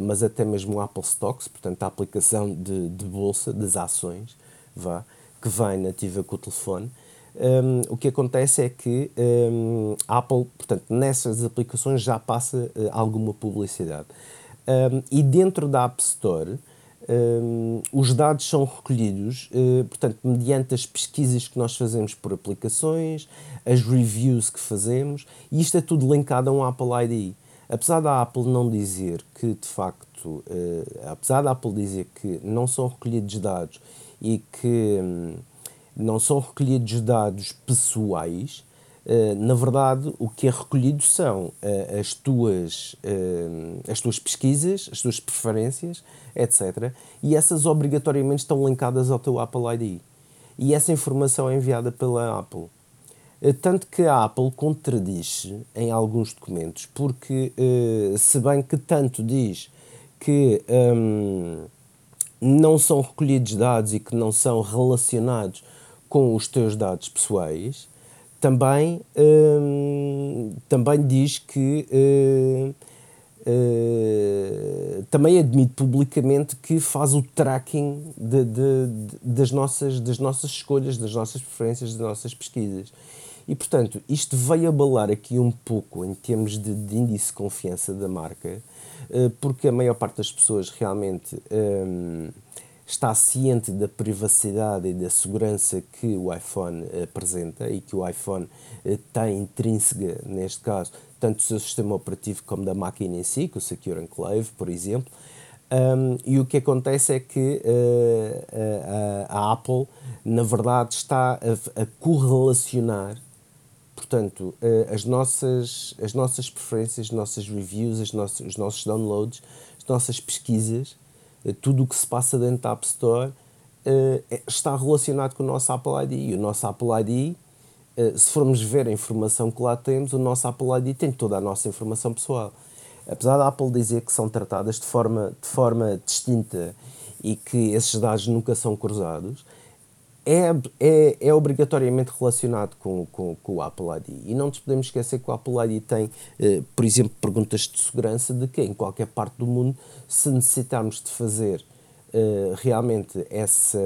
mas até mesmo o Apple Stocks, portanto, a aplicação de, de bolsa, das ações, vá, que vem nativa com o telefone um, o que acontece é que um, a Apple, portanto, nessas aplicações já passa uh, alguma publicidade. Um, e dentro da App Store, os dados são recolhidos, uh, portanto, mediante as pesquisas que nós fazemos por aplicações, as reviews que fazemos, e isto é tudo linkado a um Apple ID. Apesar da Apple não dizer que, de facto, uh, apesar da Apple dizer que não são recolhidos dados e que não são recolhidos dados pessoais. Uh, na verdade, o que é recolhido são uh, as, tuas, uh, as tuas pesquisas, as tuas preferências, etc. E essas obrigatoriamente estão linkadas ao teu Apple ID. E essa informação é enviada pela Apple. Tanto que a Apple contradiz em alguns documentos, porque, se bem que tanto diz que um, não são recolhidos dados e que não são relacionados com os teus dados pessoais, também, hum, também diz que hum, Uh, também admite publicamente que faz o tracking de, de, de, das, nossas, das nossas escolhas, das nossas preferências, das nossas pesquisas. E, portanto, isto veio abalar aqui um pouco em termos de, índice de confiança da marca, uh, porque a maior parte das pessoas realmente um, está ciente da privacidade e da segurança que o iPhone apresenta e que o iPhone uh, tem intrínseca, neste caso, tanto do seu sistema operativo como da máquina em si, com o Secure Enclave, por exemplo. Um, e o que acontece é que uh, a, a, Apple, na verdade, está a, a correlacionar portanto, as, nossas, as nossas preferências, as nossas reviews, as nossas, os nossos downloads, as nossas pesquisas, tudo o que se passa dentro da App Store está relacionado com o nosso Apple ID. E o nosso Apple ID eh, se formos ver a informação que lá temos, o nosso Apple ID tem toda a nossa informação pessoal. Apesar da Apple dizer que são tratadas de forma, de forma distinta e que esses dados nunca são cruzados, é, é, é obrigatoriamente relacionado com, com, com, o Apple ID. E não nos podemos esquecer que o Apple ID tem, eh, por exemplo, perguntas de segurança de que em qualquer parte do mundo, se necessitarmos de fazer uh, realmente essa,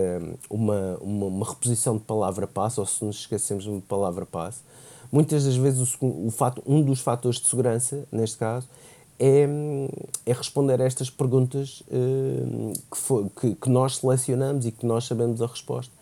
uma, uma, uma, reposição de palavra-passe, ou se nos esquecemos de uma palavra-passe, muitas das vezes o, o fato, um dos fatores de segurança, neste caso, é, é responder a estas perguntas uh, que, que, que, nós selecionamos e que nós sabemos a resposta.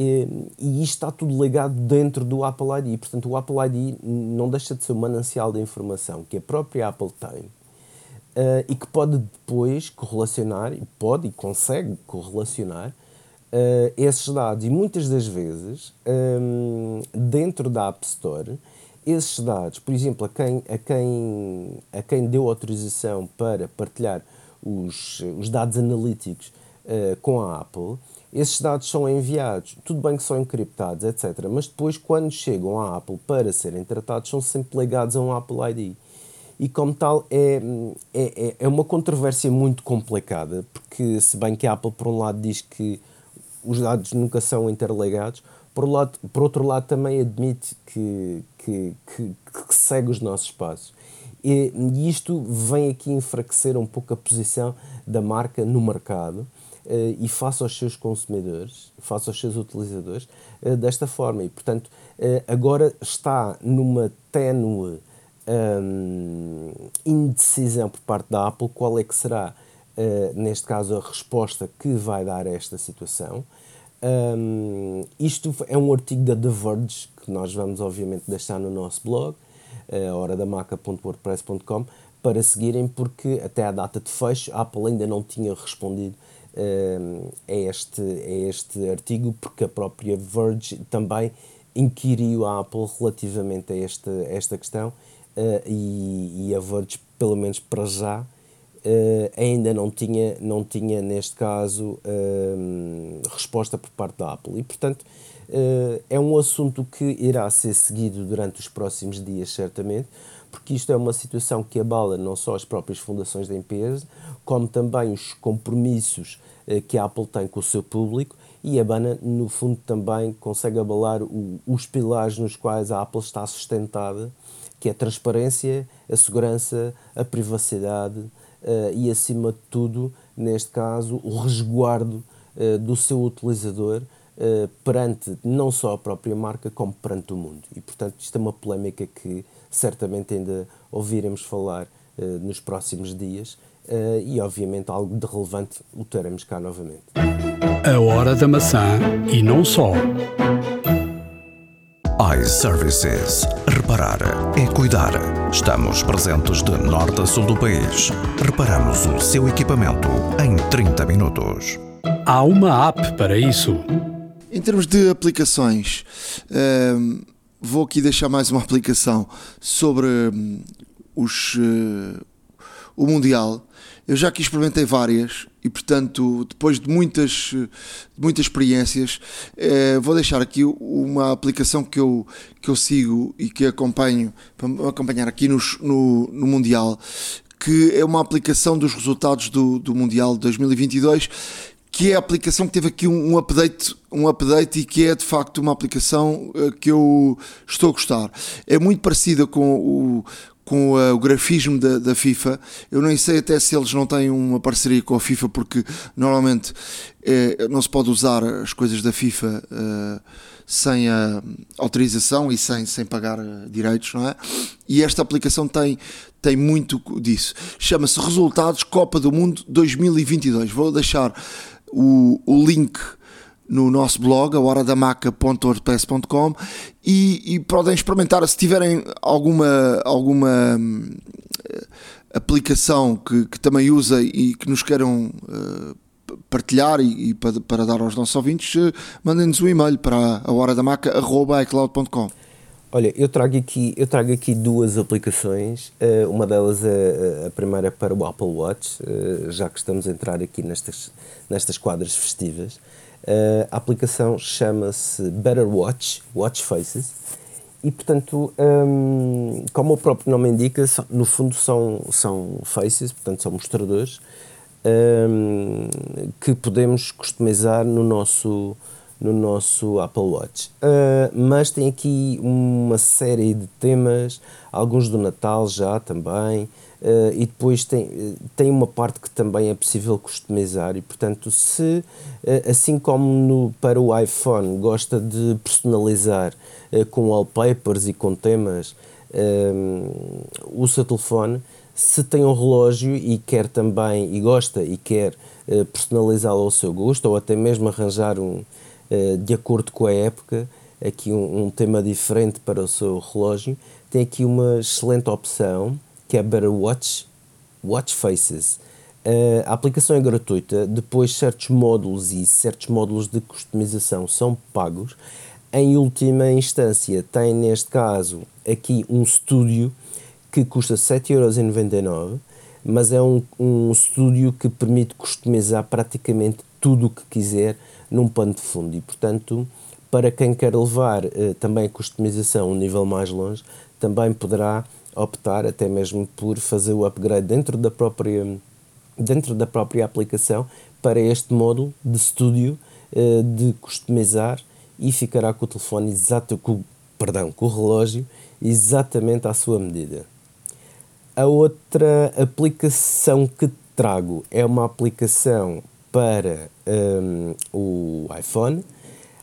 E, e isto está tudo ligado dentro do Apple ID. Portanto, o Apple ID não deixa de ser um manancial de informação que a própria Apple tem uh, e que pode depois correlacionar, e pode e consegue correlacionar uh, esses dados. E muitas das vezes, um, dentro da App Store, esses dados, por exemplo, a quem, a quem, a quem deu autorização para partilhar os, os dados analíticos uh, com a Apple, esses dados são enviados, tudo bem que são encriptados, etc. Mas depois, quando chegam à Apple para serem tratados, são sempre ligados a um Apple ID e, como tal, é, é, é, é uma controvérsia muito complicada, porque, se bem que a Apple, por um lado, diz que os dados nunca são interligados, por, lado, por outro lado, também admite que, que, que, que segue os nossos passos. E, e, isto vem aqui enfraquecer um pouco a posição da marca no mercado e face aos seus consumidores, face aos seus utilizadores, uh, desta forma. E, portanto, uh, agora está numa ténue um, indecisão por parte da Apple qual é que será, neste caso, a resposta que vai dar a esta situação. Um, isto é um artigo da The Verge que nós vamos, obviamente, deixar no nosso blog, uh, horadamaca.wordpress.com, para seguirem, porque até à data de fecho a Apple ainda não tinha respondido a, este, a este artigo, porque a própria Verge também inquiriu a Apple relativamente a esta, a esta questão uh, e, e a Verge, pelo menos para já, uh, ainda não tinha, não tinha, neste caso, resposta por parte da Apple. E, portanto, é um assunto que irá ser seguido durante os próximos dias, certamente, porque isto é uma situação que abala não só as próprias fundações da empresa, como também os compromissos que a Apple tem com o seu público e a Bana, no fundo, também consegue abalar o, os pilares nos quais a Apple está sustentada que é a transparência, a segurança, a privacidade uh, e, acima de tudo, neste caso, o resguardo uh, do seu utilizador uh, perante não só a própria marca, como perante o mundo. E, portanto, isto é uma polémica que certamente ainda ouviremos falar nos próximos dias e, obviamente, algo de relevante o teremos cá novamente.
A Hora da Maçã e não só
iServices. Reparar é cuidar. Estamos presentes de norte a sul do país. Reparamos o seu equipamento em 30 minutos.
Há uma app para isso.
Em termos de aplicações, um, vou aqui deixar mais uma aplicação sobre um, os, uh, o Mundial. Eu já aqui experimentei várias e, portanto, depois de muitas, de muitas experiências, eh, vou deixar aqui uma aplicação que eu, que eu sigo e que acompanho para acompanhar aqui no, no, no Mundial, que é uma aplicação dos resultados do, do Mundial de 2022 que é a aplicação que teve aqui um, update, um update e que é de facto uma aplicação uh, que eu estou a gostar. É muito parecida com o, com uh, o grafismo da, da, FIFA. Eu nem sei até se eles não têm uma parceria com a FIFA, porque normalmente eh, não se pode usar as coisas da FIFA uh, sem a autorização e sem, sem pagar direitos, não é? E esta aplicação tem, tem muito disso. Chama-se Resultados Copa do Mundo 2022. Vou deixar o, o link no nosso blog, a horadamaca.wordpress.com e, e podem experimentar se tiverem alguma, alguma hum, aplicação que, que, também usa e que nos queiram uh, partilhar e, e para, para, dar aos nossos ouvintes, uh, mandem-nos um e-mail para a horadamaca.icloud.com.
Olha, eu trago aqui, eu trago aqui duas aplicações. Uh, uma delas é a primeira para o Apple Watch, já que estamos a entrar aqui nestas, nestas quadras festivas. A aplicação chama-se Better Watch, Watch Faces, e portanto, um, como o próprio nome indica, no fundo são, são faces, portanto são mostradores, um, que podemos customizar no nosso, no nosso Apple Watch. Uh, mas tem aqui uma série de temas, alguns do Natal já também, Uh, e depois tem, tem uma parte que também é possível customizar. E portanto se uh, assim como no, para o iPhone gosta de personalizar uh, com wallpapers e com temas o seu telefone se tem um relógio e quer também e gosta e quer personalizá-lo ao seu gosto ou até mesmo arranjar um de acordo com a época aqui um, um tema diferente para o seu relógio tem aqui uma excelente opção que é Better Watch, Watch Faces. Uh, a aplicação é gratuita, depois certos módulos e certos módulos de customização são pagos. Em última instância, tem neste caso aqui um estúdio que custa 7,99€, mas é um, um estúdio que permite customizar praticamente tudo o que quiser num pano de fundo e, portanto, para quem quer levar uh, também a customização um nível mais longe, também poderá optar até mesmo por fazer o upgrade dentro da própria, dentro da própria aplicação para este módulo de estúdio eh, de customizar e ficará com o telefone exato, com, perdão, com o relógio exatamente à sua medida. A outra aplicação que trago é uma aplicação para um, o iPhone.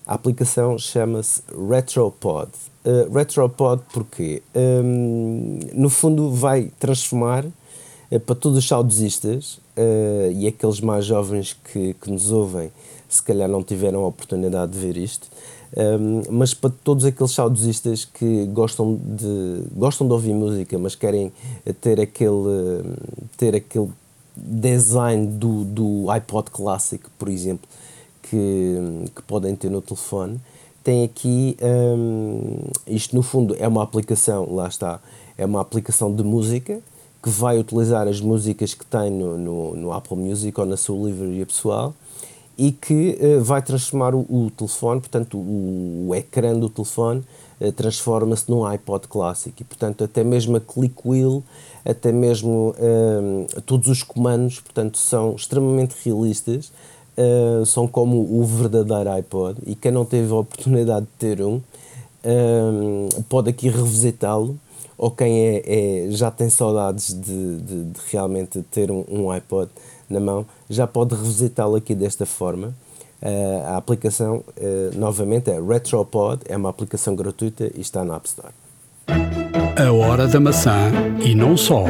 A aplicação chama-se Retropod. Uh, Retropod porque um, no fundo vai transformar uh, para todos os saudosistas uh, e aqueles mais jovens que, que nos ouvem se calhar não tiveram a oportunidade de ver isto um, mas para todos aqueles saudosistas que gostam de, gostam de ouvir música mas querem ter aquele, ter aquele design do, do iPod Classic por exemplo que, que podem ter no telefone tem aqui, um, isto no fundo é uma aplicação, lá está, é uma aplicação de música que vai utilizar as músicas que tem no, no, no Apple Music ou na sua livraria pessoal e que uh, vai transformar o, o, telefone, portanto o, o ecrã do telefone uh, transforma-se num iPod Classic e portanto até mesmo a click wheel, até mesmo um, todos os comandos, portanto são extremamente realistas uh, são como o verdadeiro iPod e quem não teve a oportunidade de ter um uh, pode aqui revisitá-lo ou quem é, é, já tem saudades de, de, de realmente ter um, um, iPod na mão já pode revisitá-lo aqui desta forma. Uh, a aplicação novamente é Retropod é uma aplicação gratuita e está na App Store.
A Hora da Maçã e não só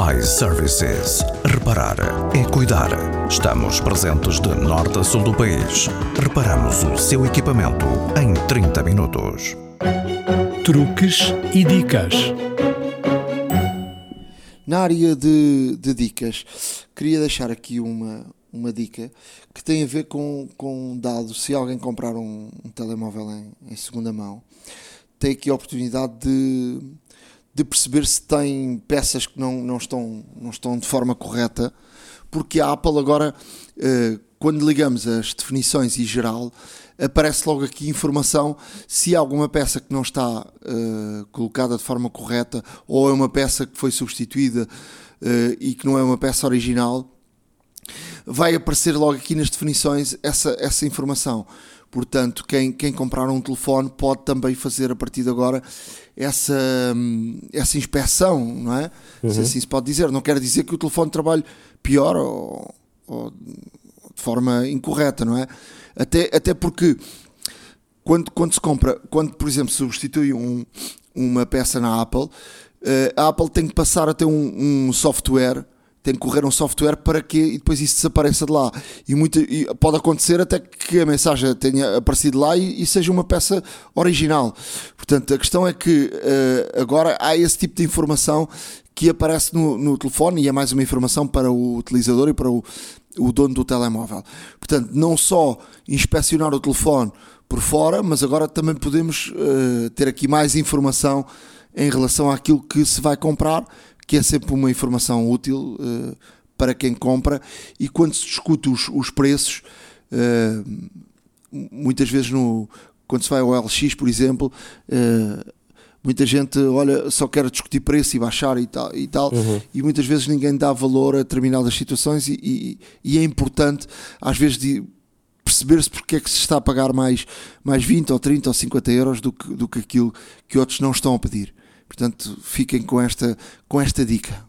iServices. Reparar é cuidar. Estamos presentes de norte a sul do país. Reparamos o seu equipamento em 30 minutos.
Truques e dicas.
Na área de, de dicas, queria deixar aqui uma, uma dica que tem a ver com, com dados. Se alguém comprar um, um telemóvel em, em segunda mão, tem aqui a oportunidade de de perceber se tem peças que não, não, estão, não estão de forma correta, porque a Apple agora, eh, quando ligamos as definições e geral, aparece logo aqui informação se há alguma peça que não está uh, colocada de forma correta ou é uma peça que foi substituída uh, e que não é uma peça original, vai aparecer logo aqui nas definições essa, essa informação. Portanto, quem, quem comprar um telefone pode também fazer a partir de agora essa, essa inspeção, não é? Uhum. Se assim se pode dizer. Não quer dizer que o telefone trabalhe pior ou, ou de forma incorreta, não é? Até, até porque quando, quando se compra, quando por exemplo substitui um, uma peça na Apple, eh, a Apple tem que passar a ter um, um software tem que correr um software para que e depois isso desapareça de lá. E, muito, e pode acontecer até que a mensagem tenha aparecido lá e, e, seja uma peça original. Portanto, a questão é que uh, agora há esse tipo de informação que aparece no, no, telefone e é mais uma informação para o utilizador e para o, o dono do telemóvel. Portanto, não só inspecionar o telefone por fora, mas agora também podemos uh, ter aqui mais informação em relação àquilo que se vai comprar, que é sempre uma informação útil uh, para quem compra. E quando se discute os, os preços, uh, muitas vezes no, quando se vai ao LX, por exemplo, muita gente olha só quer discutir preço e baixar e tal e tal uhum. e muitas vezes ninguém dá valor a determinadas situações e, e, e é importante às vezes de perceber-se porque é que se está a pagar mais, mais 20 ou 30 ou 50 euros do que, do que aquilo que outros não estão a pedir. Portanto, fiquem com esta, com esta dica.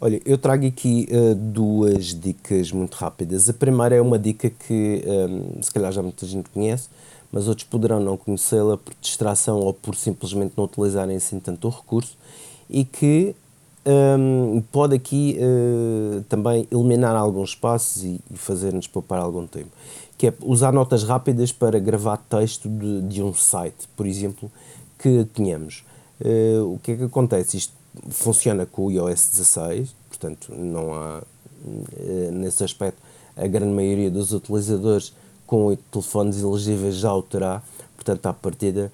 Olha, eu trago aqui uh, duas dicas muito rápidas. A primeira é uma dica que um, ehm, se calhar já muita gente conhece, mas outros poderão não conhecê-la por distração ou por simplesmente não utilizarem assim tanto o recurso e que um, pode aqui uh, também eliminar alguns passos e, e fazer-nos poupar algum tempo, que é usar notas rápidas para gravar texto de, de um site, por exemplo, que tenhamos. Uh, o que é que acontece? Isto funciona com o iOS 16, portanto não há uh, nesse aspecto a grande maioria dos utilizadores com telefones elegíveis já o terá, portanto à partida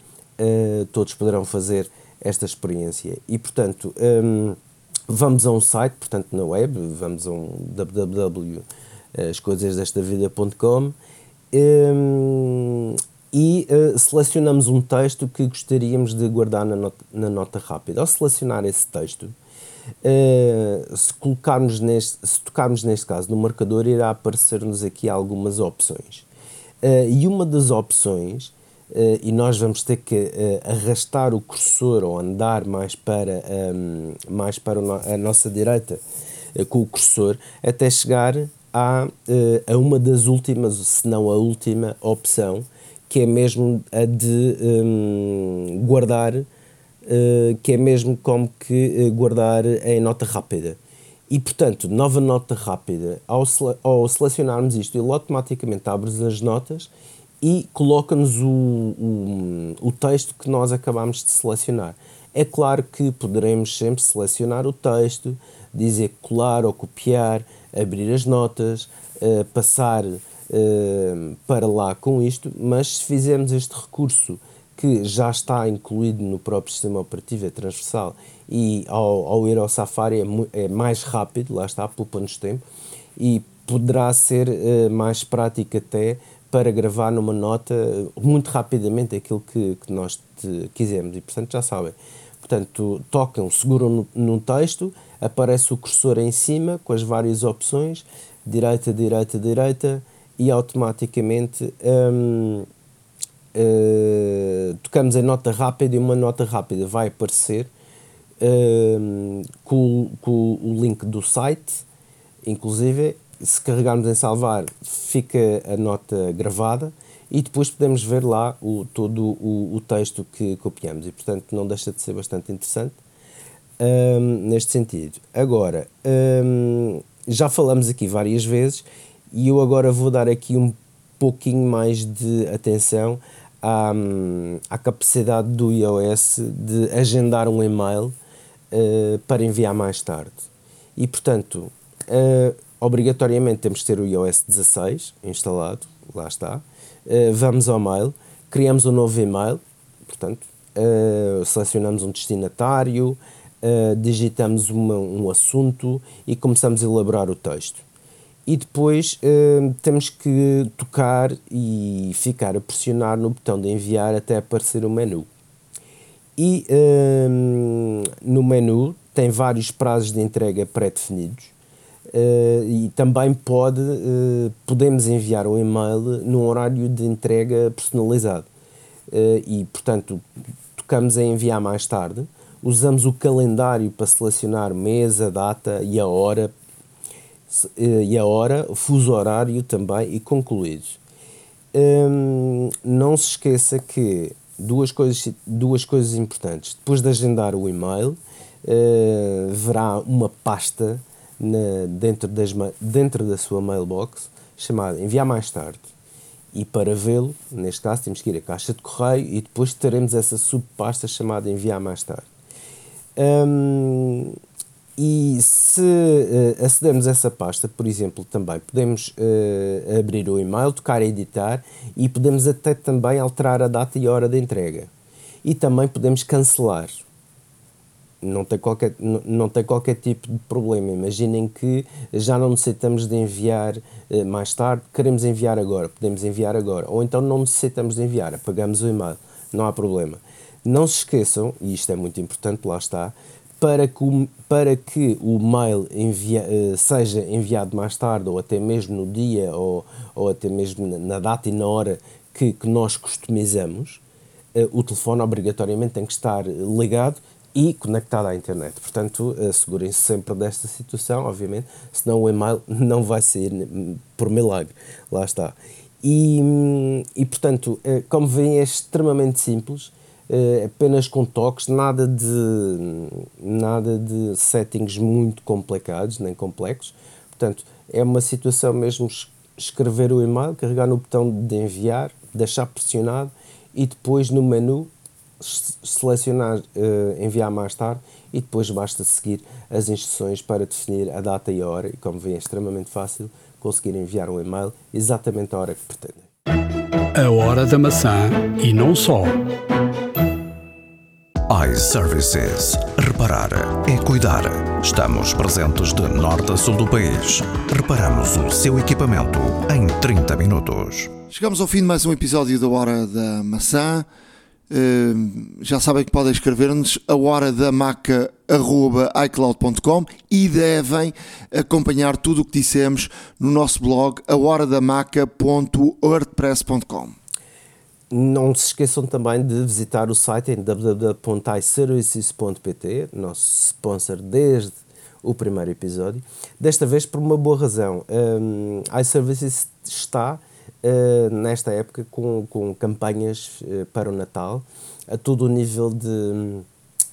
todos poderão fazer esta experiência e portanto um, vamos a um site, portanto na web, vamos a um www.ascoisasdestavida.com um, e uh, selecionamos um texto que gostaríamos de guardar na nota, na nota rápida. Ao selecionar esse texto, uh, se, colocarmos neste, se tocarmos neste caso no marcador, irá aparecer-nos aqui algumas opções. Uh, e uma das opções e nós vamos ter que arrastar o cursor ou andar mais para, um, ehm, mais para a nossa direita com o cursor até chegar a, a uma das últimas, se não a última opção, que é mesmo a de um, guardar, que é mesmo como que guardar em nota rápida. E portanto, nova nota rápida, ao, sele ao selecionarmos isto, ele automaticamente abre as notas e coloca-nos o, o, o texto que nós acabamos de selecionar. É claro que poderemos sempre selecionar o texto, dizer colar ou copiar, abrir as notas, uh, passar uh, para lá com isto, mas se fizermos este recurso que já está incluído no próprio sistema operativo, é transversal, e ao, ao ir ao Safari é, é mais rápido, lá está, poupa-nos tempo, e poderá ser uh, mais prático até para gravar numa nota muito rapidamente aquilo que, que nós quisermos. E, portanto, já sabem. Portanto, tocam, seguram no, no texto, aparece o cursor em cima com as várias opções, direita, direita, direita, e automaticamente hum, uh, tocamos em nota rápida e uma nota rápida vai aparecer hum, com, com o link do site, inclusive se carregarmos em salvar, fica a nota gravada e depois podemos ver lá o, todo o, o texto que copiamos e, portanto, não deixa de ser bastante interessante um, neste sentido. Agora, um, já falamos aqui várias vezes e eu agora vou dar aqui um pouquinho mais de atenção à, à capacidade do iOS de agendar um e-mail uh, para enviar mais tarde. E, portanto, uh, obrigatoriamente temos que ter o iOS 16 instalado, lá está. Uh, vamos ao mail, criamos um novo e-mail, portanto, selecionamos um destinatário, digitamos uma, um assunto e começamos a elaborar o texto. E depois temos que tocar e ficar a pressionar no botão de enviar até aparecer o menu. E no menu tem vários prazos de entrega pré-definidos Uh, e também pode, uh, podemos enviar um e-mail num horário de entrega personalizado. Uh, e, portanto, tocamos em enviar mais tarde, usamos o calendário para selecionar mês, a data e a hora, e a hora, o fuso horário também e concluídos. Um, não se esqueça que duas coisas, duas coisas importantes. Depois de agendar o e-mail, verá uma pasta na, dentro, das, dentro da sua mailbox chamada enviar mais tarde. E para vê-lo, neste caso, temos que ir à caixa de correio e depois teremos essa subpasta chamada enviar mais tarde. Um, e se uh, acedermos a essa pasta, por exemplo, também podemos uh, abrir o e-mail, tocar a editar e podemos até também alterar a data e a hora de entrega. E também podemos cancelar não tem qualquer, não, não tem qualquer tipo de problema. Imaginem que já não necessitamos de enviar eh, mais tarde, queremos enviar agora, podemos enviar agora. Ou então não necessitamos de enviar, apagamos o e-mail, não há problema. Não se esqueçam, e isto é muito importante, lá está, para que o, para que o mail envia, eh, seja enviado mais tarde, ou até mesmo no dia, ou, ou até mesmo na data e na hora que, que nós customizamos, eh, o telefone obrigatoriamente tem que estar ligado e conectada à internet. Portanto, assegurem-se sempre desta situação, obviamente, senão o e-mail não vai sair por milagre. Lá está. E, e portanto, eh, como veem, é extremamente simples, eh, apenas com toques, nada de, nada de settings muito complicados, nem complexos. Portanto, é uma situação mesmo escrever o e-mail, carregar no botão de enviar, deixar pressionado e depois no menu selecionar uh, enviar mais tarde e depois basta seguir as instruções para definir a data e a hora e como vêem é extremamente fácil conseguir enviar um e-mail exatamente à hora que pretendem.
A hora da maçã e não só.
iServices. Reparar é cuidar. Estamos presentes de norte a sul do país. Reparamos o seu equipamento em 30 minutos.
Chegamos ao fim de mais um episódio da Hora da Maçã. Uh, já sabem que podem escrever-nos a hora da maca icloud.com e devem acompanhar tudo o que dissemos no nosso blog ahoradamaca.wordpress.com.
Não se esqueçam também de visitar o site em www.iservices.pt, nosso sponsor desde o primeiro episódio. Desta vez por uma boa razão. Um, iServices está uh, nesta época com, com campanhas uh, para o Natal a todo o nível de,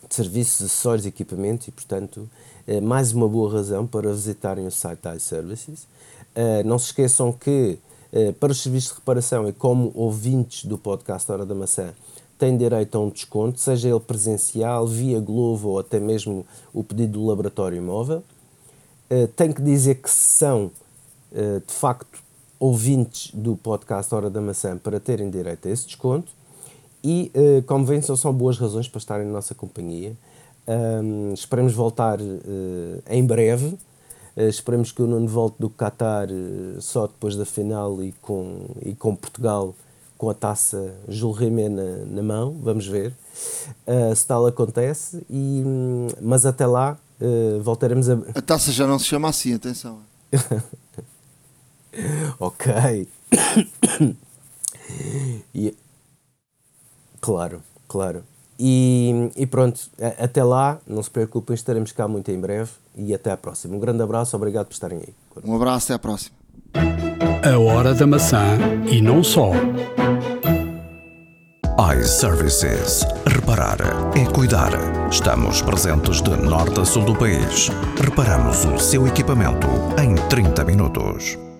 de serviços, acessórios e equipamentos e, portanto, uh, mais uma boa razão para visitarem o site da iServices. não se esqueçam que para os serviços de reparação e como ouvintes do podcast Hora da Maçã têm direito a um desconto, seja ele presencial, via Glovo ou até mesmo o pedido do laboratório móvel. Uh, tenho que dizer que são, uh, de facto, ouvintes do podcast Hora da Maçã para terem direito a esse desconto e, como vêem, são, boas razões para estarem na nossa companhia. Esperemos voltar em breve. Uh, esperemos que o Nuno volte do Qatar só depois da final e com, e com Portugal com a taça Jules Rimet na, na mão. Vamos ver se tal acontece. E, um, mas até lá voltaremos a.
A taça já não se chama assim, atenção.
ok. e, claro, claro. E, e, pronto, até lá, não se preocupem, estaremos cá muito em breve e até à próxima. Um grande abraço, obrigado por estarem aí.
Um abraço, até à próxima.
A hora da maçã e não só
iServices. Reparar é cuidar. Estamos presentes de norte a sul do país. Reparamos o seu equipamento em 30 minutos.